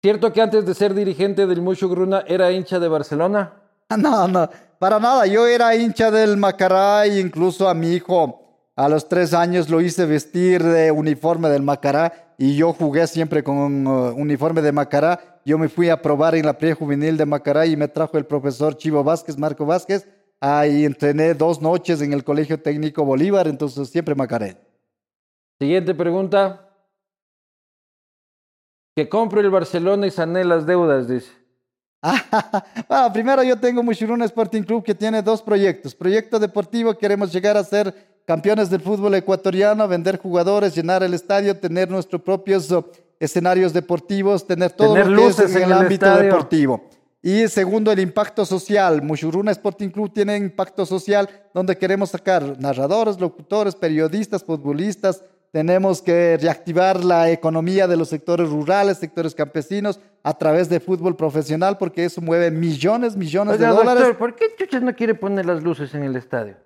¿Cierto que antes de ser dirigente del Mushu Gruna era hincha de Barcelona? [laughs] No, no, para nada. Yo era hincha del Macará e incluso a mi hijo a los tres años lo hice vestir de uniforme del Macará y yo jugué siempre con un uh, uniforme de Macará. Yo me fui a probar en la prejuvenil de Macará y me trajo el profesor Chivo Vázquez, Marco Vázquez. Ahí entrené dos noches en el Colegio Técnico Bolívar, entonces siempre Macaré. Siguiente pregunta. Que compre el Barcelona y sane las deudas, dice. [laughs] Ah, primero yo tengo Mushuruna Sporting Club que tiene dos proyectos. Proyecto deportivo, queremos llegar a ser campeones del fútbol ecuatoriano, vender jugadores, llenar el estadio, tener nuestros propios oh, escenarios deportivos, tener todo Tener lo que es en en el, el ámbito estadio. deportivo. Y segundo, el impacto social. Mushuruna Sporting Club tiene impacto social donde queremos sacar narradores, locutores, periodistas, futbolistas. Tenemos que reactivar la economía de los sectores rurales, sectores campesinos, a través de fútbol profesional, porque eso mueve millones, millones Oiga, de dólares. doctor, ¿por qué chuchas no quiere poner las luces en el estadio?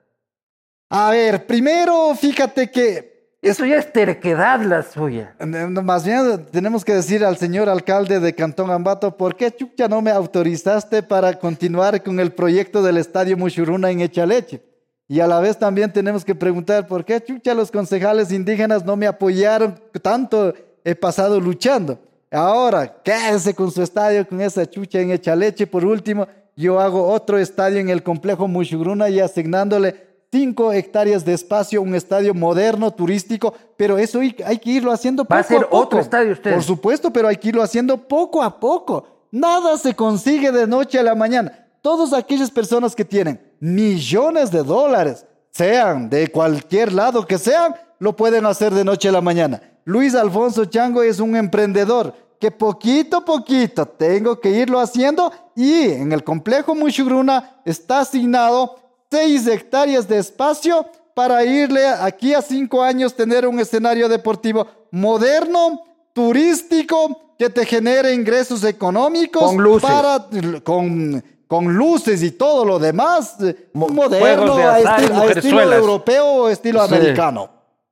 A ver, primero, fíjate que Eso ya es terquedad la suya. Más bien tenemos que decir al señor alcalde de Cantón Ambato, ¿por qué chucha no me autorizaste para continuar con el proyecto del Estadio Mushuruna en Echaleche? Y a la vez también tenemos que preguntar, ¿por qué chucha los concejales indígenas no me apoyaron tanto? He pasado luchando. Ahora, quédese con su estadio, con esa chucha en Echaleche. Por último, yo hago otro estadio en el complejo Mushugruna y asignándole 5 hectáreas de espacio, un estadio moderno, turístico, pero eso hay que irlo haciendo poco ¿Va a ser poco. otro estadio usted? Por supuesto, pero hay que irlo haciendo poco a poco. Nada se consigue de noche a la mañana. Todas aquellas personas que tienen millones de dólares, sean de cualquier lado que sean, lo pueden hacer de noche a la mañana. Luis Alfonso Chango es un emprendedor que poquito a poquito tengo que irlo haciendo y en el complejo Mushugruna está asignado 6 hectáreas de espacio para irle aquí a cinco años tener un escenario deportivo moderno, turístico, que te genere ingresos económicos. Con luces. Para, con, con luces y todo lo demás. eh, Mo- moderno, de azar esti- a estilo europeo o estilo Sí. americano.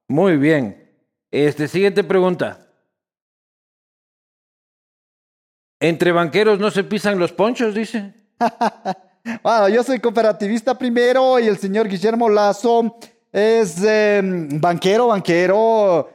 Muy bien. Este, siguiente pregunta. Entre banqueros no se pisan los ponchos, dice. [laughs] Bueno, yo soy cooperativista primero y el señor Guillermo Lazo es eh, banquero, banquero.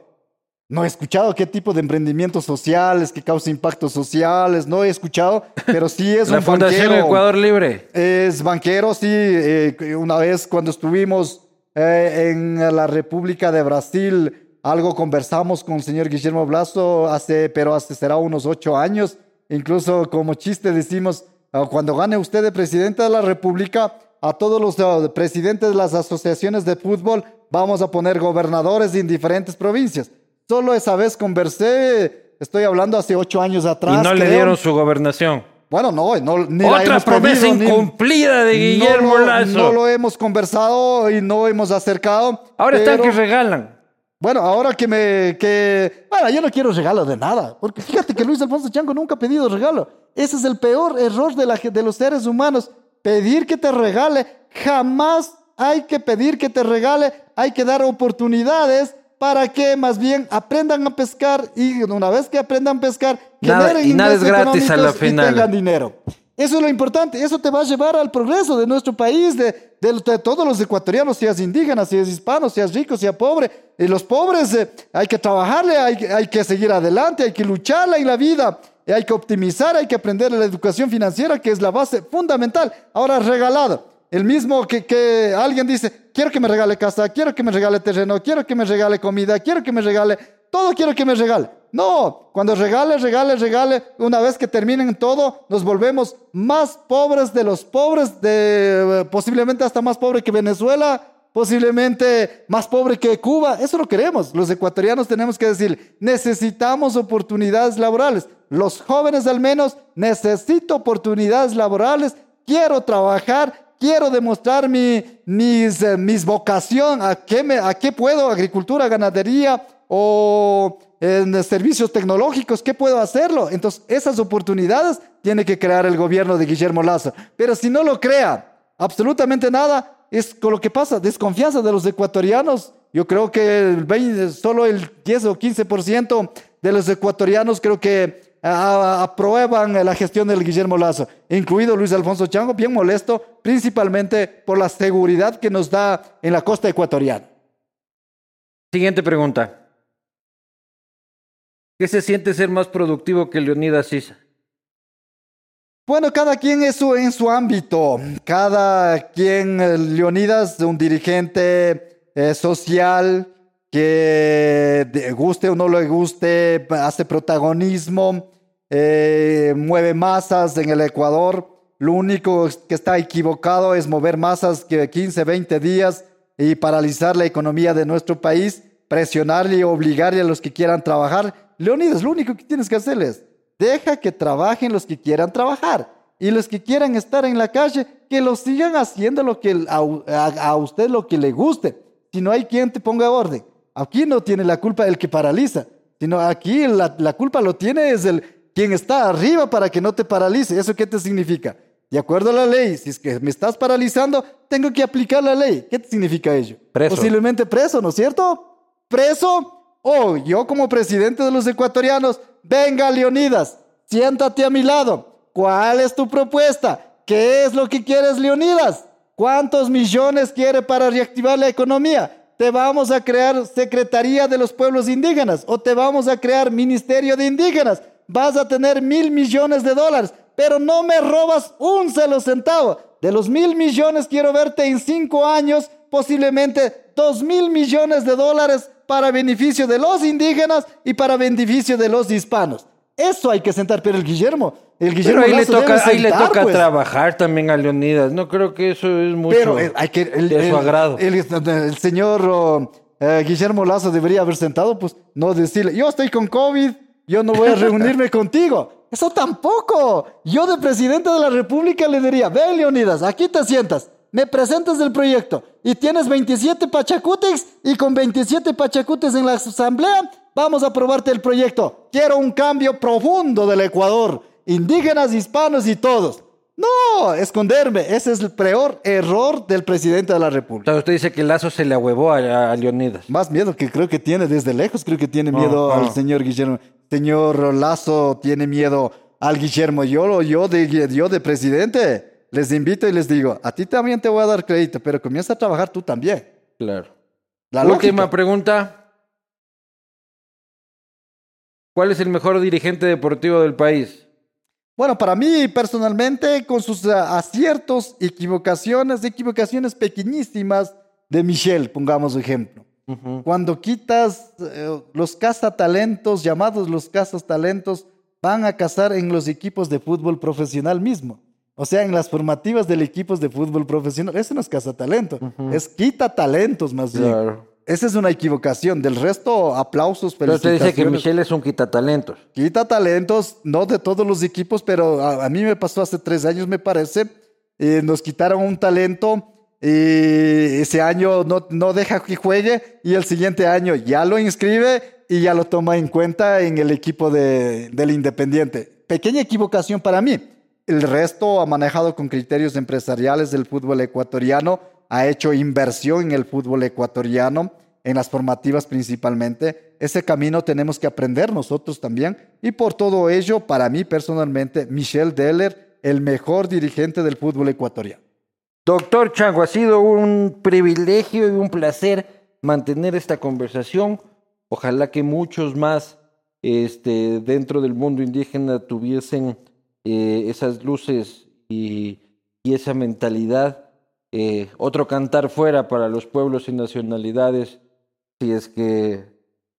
No he escuchado qué tipo de emprendimientos sociales, que causa impactos sociales, no he escuchado, pero sí es [laughs] La un Fundación banquero. Ecuador Libre. Es banquero, sí. eh, una vez cuando estuvimos eh, en la República de Brasil, algo conversamos con el señor Guillermo Blaso, hace, pero hace será unos ocho años. Incluso como chiste decimos, "Ah, cuando gane usted de presidente de la República, a todos los eh, presidentes de las asociaciones de fútbol vamos a poner gobernadores en diferentes provincias. Solo esa vez conversé, estoy hablando hace ocho años atrás. y no le dieron su gobernación. Bueno, no, no ni Otra promesa pedido, ni- incumplida de Guillermo no lo, Lazo. no lo hemos conversado y no hemos acercado. Ahora están que regalan. Bueno, ahora que me... Que, bueno, yo no quiero regalo de nada. Porque fíjate que Luis Alfonso Chango nunca ha pedido regalo. Ese es el peor error de, la, de los seres humanos. Pedir que te regale. Jamás hay que pedir que te regale. Hay que dar oportunidades para que más bien aprendan a pescar y una vez que aprendan a pescar, Nada- generen y nada es gratis a la económicos y final. tengan dinero. Eso es lo importante. Eso te va a llevar al progreso de nuestro país, de, de- de todos los ecuatorianos, seas indígena, seas hispano, seas rico, seas pobre. Y los pobres eh, hay que trabajarle, hay, que- hay que seguir adelante, hay que lucharla en la vida. Y hay que optimizar, hay que aprender la educación financiera, que es la base fundamental. Ahora regalado. El mismo que, que alguien dice, quiero que me regale casa, quiero que me regale terreno, quiero que me regale comida, quiero que me regale, todo quiero que me regale. No, cuando regale, regale, regale, una vez que terminen todo, nos volvemos más pobres de los pobres, de, eh, posiblemente hasta más pobre que Venezuela, posiblemente más pobre que Cuba. Eso lo queremos. Los ecuatorianos tenemos que decir, necesitamos oportunidades laborales. Los jóvenes al menos, necesito oportunidades laborales, quiero trabajar, quiero demostrar mi, mis, eh, mis vocación, a qué, me, a qué puedo, agricultura, ganadería o en servicios tecnológicos, ¿qué puedo hacerlo? Entonces, esas oportunidades tiene que crear el gobierno de Guillermo Lazo. Pero si no lo crea, absolutamente nada, es con lo que pasa, desconfianza de los ecuatorianos. Yo creo que el 20, solo el 10 o 15% de los ecuatorianos creo que aprueban la gestión del Guillermo Lazo, incluido Luis Alfonso Chango, bien molesto, principalmente por la seguridad que nos da en la costa ecuatoriana. Siguiente pregunta. ¿Qué se siente ser más productivo que Leonidas Sisa? Bueno, cada quien es su, en su ámbito. Cada quien, eh, Leonidas, un dirigente eh, social que guste o no le guste, hace protagonismo, eh, mueve masas en el Ecuador. Lo único que está equivocado es mover masas que 15, 20 días y paralizar la economía de nuestro país, presionarle y obligarle a los que quieran trabajar. Leonidas, lo único que tienes que hacerles Deja que trabajen los que quieran trabajar. Y los que quieran estar en la calle, que lo sigan haciendo lo que, a, a- a usted lo que le guste. Si no hay quien te ponga orden. Aquí no tiene la culpa el que paraliza, sino aquí la, la culpa lo tiene es el quien está arriba para que no te paralice. ¿Eso qué te significa? De acuerdo a la ley, si es que me estás paralizando, tengo que aplicar la ley. ¿Qué significa ello? Preso. Posiblemente preso, ¿no es cierto? Preso o yo como presidente de los ecuatorianos, venga Leonidas, siéntate a mi lado. ¿Cuál es tu propuesta? ¿Qué es lo que quieres, Leonidas? ¿Cuántos millones quiere para reactivar la economía? ¿Te vamos a crear Secretaría de los Pueblos Indígenas o te vamos a crear Ministerio de Indígenas? Vas a tener mil millones de dólares. pero no me robas un solo centavo. De los mil millones quiero verte en cinco años, posiblemente dos mil millones de dólares para beneficio de los indígenas y para beneficio de los hispanos. Eso hay que sentar, pero el Guillermo, el Guillermo Pero ahí le toca, ahí le toca pues. trabajar también a Leonidas. No creo que eso es mucho Pero eh, hay que el, de su agrado. El, el señor oh, eh, Guillermo Lazo debería haber sentado, pues no decirle, yo estoy con COVID, yo no voy a reunirme [laughs] contigo. Eso tampoco. Yo de presidente de la República le diría, ven Leonidas, aquí te sientas, me presentas el proyecto y tienes 27 pachacutes y con 27 pachacutes en la asamblea vamos a aprobarte el proyecto. Quiero un cambio profundo del Ecuador, indígenas, hispanos y todos. No, esconderme. Ese es el peor error del presidente de la O República. sea, usted dice que Lazo se le ahuevó a, a Leonidas. Más miedo que creo que tiene desde lejos, creo que tiene miedo Ajá. al señor Guillermo. Señor Lazo tiene miedo al Guillermo. Yo, yo, de, yo de presidente les invito y les digo, a ti también te voy a dar crédito, pero comienza a trabajar tú también. Claro. La Última lógica. pregunta. ¿Cuál es el mejor dirigente deportivo del país? Bueno, para mí personalmente, con sus eh, aciertos, equivocaciones, equivocaciones pequeñísimas de Michel, pongamos ejemplo. Cuando quitas eh, los cazatalentos, llamados los cazatalentos, van a cazar en los equipos de fútbol profesional mismo. O sea, en las formativas del equipo de fútbol profesional. Eso no es cazatalento, es quita talentos más bien. Esa es una equivocación. Del resto, aplausos, Pero usted dice que. Michelle es un quitatalentos. Quita talentos, no de todos los equipos, pero a, a mí me pasó hace tres años, me parece. eh, nos quitaron un talento y ese año no, no deja que juegue y el siguiente año ya lo inscribe y ya lo toma en cuenta en el equipo de, del Independiente. Pequeña equivocación para mí. El resto ha manejado con criterios empresariales del fútbol ecuatoriano, ha hecho inversión en el fútbol ecuatoriano, en las formativas principalmente. Ese camino tenemos que aprender nosotros también. Y por todo ello, para mí personalmente, Michel Deller, el mejor dirigente del fútbol ecuatoriano. Doctor Chango, ha sido un privilegio y un placer mantener esta conversación. Ojalá que muchos más este, dentro del mundo indígena tuviesen eh, esas luces y, y esa mentalidad. Eh, otro cantar fuera para los pueblos y nacionalidades, si es que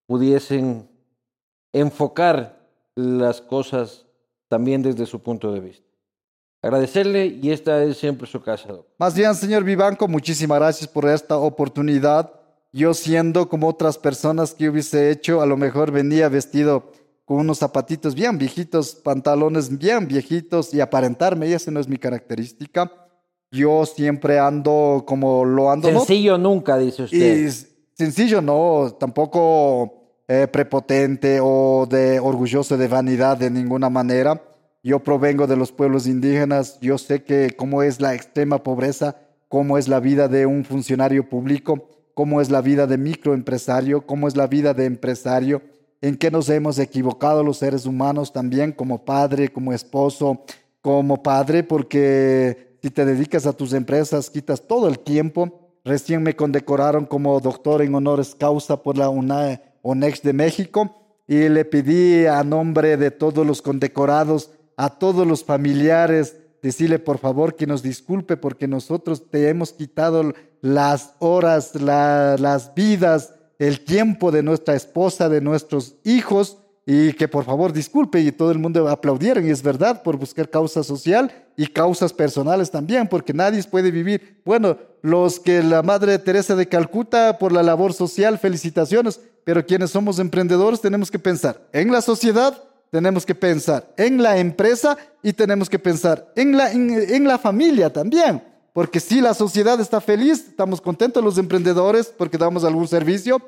pudiesen enfocar las cosas también desde su punto de vista. Agradecerle y esta es siempre su casa. Más bien, señor Vivanco, muchísimas gracias por esta oportunidad. Yo siendo como otras personas que hubiese hecho, a lo mejor venía vestido con unos zapatitos bien viejitos, pantalones bien viejitos y aparentarme, y esa no es mi característica. Yo siempre ando como lo ando. ¿no? Sencillo nunca, dice usted. Y sencillo, no, tampoco eh, prepotente o de orgulloso de vanidad de ninguna manera. Yo provengo de los pueblos indígenas, yo sé que cómo es la extrema pobreza, cómo es la vida de un funcionario público, cómo es la vida de microempresario, cómo es la vida de empresario, en qué nos hemos equivocado los seres humanos también como padre, como esposo, como padre, porque si te dedicas a tus empresas, quitas todo el tiempo. Recién me condecoraron como doctor en honores causa por la UNA, ONEX de México y le pedí a nombre de todos los condecorados, a todos los familiares, decirle por favor que nos disculpe porque nosotros te hemos quitado las horas, la- las vidas, el tiempo de nuestra esposa, de nuestros hijos y que por favor disculpe y todo el mundo aplaudieron y es verdad por buscar causa social y causas personales también porque nadie puede vivir bueno los que la madre Teresa de Calcuta por la labor social felicitaciones pero quienes somos emprendedores tenemos que pensar en la sociedad tenemos que pensar en la empresa y tenemos que pensar en la, en, en la familia también. Porque si la sociedad está feliz, estamos contentos los emprendedores porque damos algún servicio.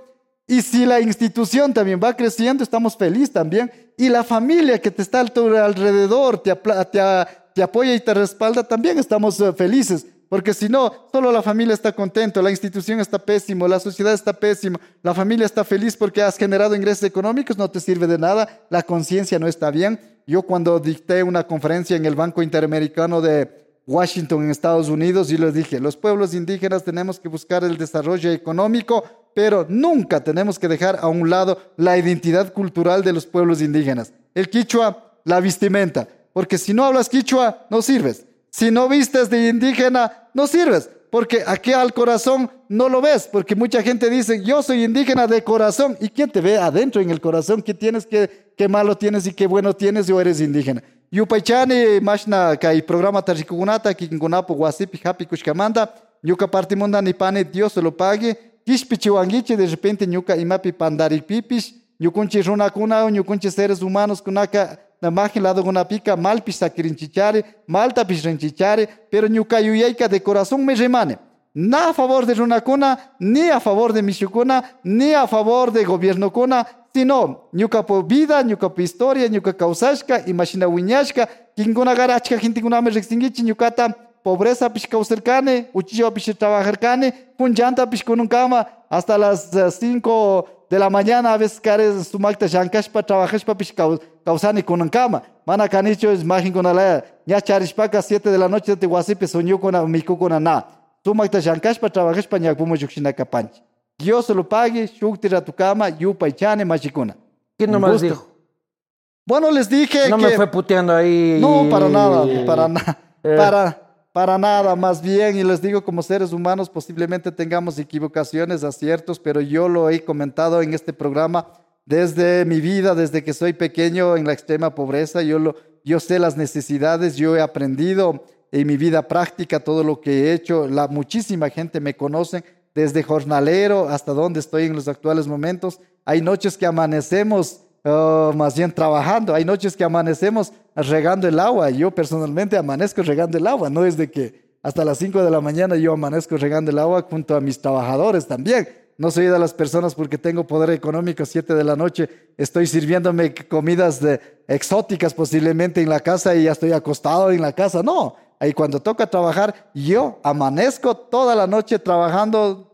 Y si la institución también va creciendo, estamos felices también. Y la familia que te está a tu alrededor, te, te, te apoya y te respalda, también estamos eh, felices. Porque si no, solo la familia está contento, la institución está pésimo, la sociedad está pésimo, la familia está feliz porque has generado ingresos económicos, no te sirve de nada, la conciencia no está bien. Yo cuando dicté una conferencia en el Banco Interamericano de Washington en Estados Unidos, y les dije, los pueblos indígenas tenemos que buscar el desarrollo económico, pero nunca tenemos que dejar a un lado la identidad cultural de los pueblos indígenas. El quichua, la vestimenta. Porque si no hablas quichua, no sirves. Si no vistes de indígena, no sirves. Porque aquí al corazón no lo ves. Porque mucha gente dice, yo soy indígena de corazón. ¿Y quién te ve adentro en el corazón? ¿Qué tienes, qué, qué malo tienes y qué bueno tienes o eres indígena? Yupaychani, mashna, kai programa tarikugunata, kikingunapo, wasipi, hapi, kushkamanda, yuka partimunda ni pane, Dios se lo pague. Kishpichiwangichi, de repente, yuka imapi pandaripipish, yukunchi runakuna, yukunchi seres humanos, kunaka, imagen lado una pica mal pisakirinchichare, mal tapisrenchichare, pero ñucayuyaika de corazón me remane. Na a favor de Runacuna, ni a favor de Michucuna, ni a favor de gobierno cuna, sino ñuka po vida, ñuka po historia, ñuka causashka, imagina wiñashka, kinguna garachka, jintinguna me rextingichi, ñukata pobreza pish causarcane, uchillo trabajarcane, punjanta pish cama hasta las 5 eh, de la mañana a veces cares sumakta shankashpa trabajashpa pish causani cama Mana canicho es magin con la ya charishpaka 7 de la noche te guasipe soñó con miku con na. Sumakta shankashpa trabajashpa ñakpumo yukshinaka panchi. Dios se lo pague, shuktira tu cama, yupa y chane machikuna. ¿Quién nomás dijo? Bueno, les dije no que... No me fue puteando ahí. No, para nada, para nada. Eh. Para, para nada, más bien, y les digo, como seres humanos posiblemente tengamos equivocaciones, aciertos, pero yo lo he comentado en este programa desde mi vida, desde que soy pequeño en la extrema pobreza, yo, lo, yo sé las necesidades, yo he aprendido en mi vida práctica todo lo que he hecho, la, muchísima gente me conoce, desde jornalero hasta donde estoy en los actuales momentos. Hay noches que amanecemos oh, más bien trabajando, hay noches que amanecemos regando el agua. Yo personalmente amanezco regando el agua, no es de que hasta las 5 de la mañana yo amanezco regando el agua junto a mis trabajadores también. No soy de las personas porque tengo poder económico, 7 de la noche estoy sirviéndome comidas de, exóticas posiblemente en la casa y ya estoy acostado en la casa. No, ahí cuando toca trabajar, yo amanezco toda la noche trabajando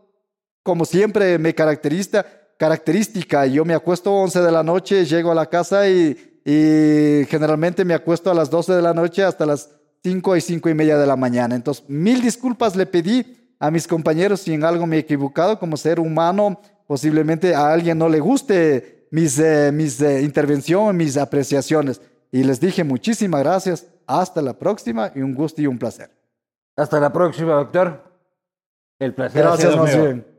como siempre me caracteriza, característica. Yo me acuesto 11 de la noche, llego a la casa y y generalmente me acuesto a las 12 de la noche hasta las 5 y 5 y media de la mañana. Entonces, mil disculpas le pedí a mis compañeros si en algo me he equivocado como ser humano. Posiblemente a alguien no le guste mis, eh, mis eh, intervenciones, mis apreciaciones. Y les dije muchísimas gracias. Hasta la próxima y un gusto y un placer. Hasta la próxima, doctor. El placer. Gracias, más bien.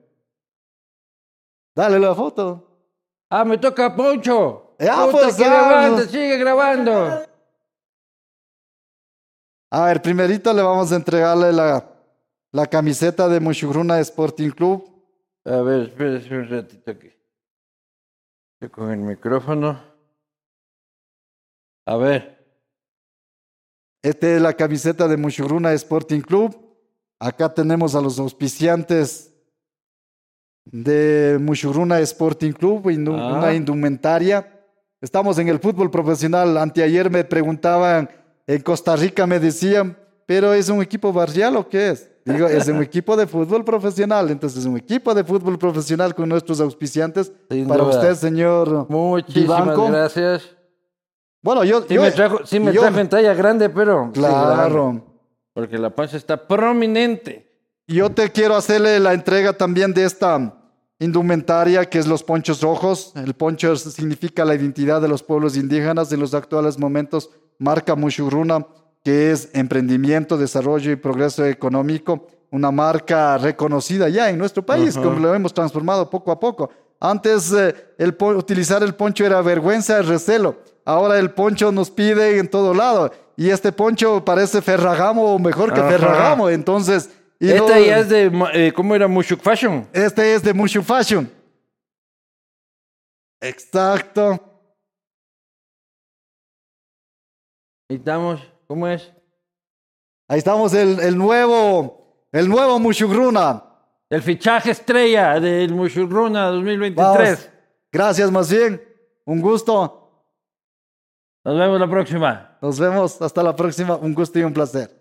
Dale la foto. Ah, me toca Poncho. Ya, pues, grabando, sigue grabando. A ver, primerito le vamos a entregarle la, la camiseta de Mushugruna Sporting Club. A ver, espérese un ratito aquí. Con el micrófono. A ver. Esta es la camiseta de Mushugruna Sporting Club. Acá tenemos a los auspiciantes de Mushuruna Sporting Club, una ah. indumentaria. Estamos en el fútbol profesional. Anteayer me preguntaban, en Costa Rica me decían, pero ¿es un equipo barrial o qué es? Digo, es un [laughs] equipo de fútbol profesional. Entonces, es un equipo de fútbol profesional con nuestros auspiciantes. Para usted, señor. Muchísimas gracias. Bueno, yo. Sí me trajo, sí me trajo en talla grande, pero. Claro. porque la panza está prominente. Yo te quiero hacerle la entrega también de esta indumentaria, que es los ponchos rojos. El poncho significa la identidad de los pueblos indígenas. En los actuales momentos marca Mushuruna, que es emprendimiento, desarrollo y progreso económico. Una marca reconocida ya en nuestro país, como lo hemos transformado poco a poco. Antes eh, el utilizar el poncho era vergüenza, recelo. Ahora el poncho nos pide en todo lado. Y este poncho parece Ferragamo o mejor que Ferragamo. Entonces, este ya es de, eh, ¿cómo era? Mushuk Fashion. Este es de Mushuk Fashion. Exacto. Ahí estamos, ¿cómo es? Ahí estamos, el, el nuevo, el nuevo Mushugruna. El fichaje estrella del Mushugruna 2023. Gracias, más bien. Un gusto. Nos vemos la próxima. Nos vemos hasta la próxima. Un gusto y un placer.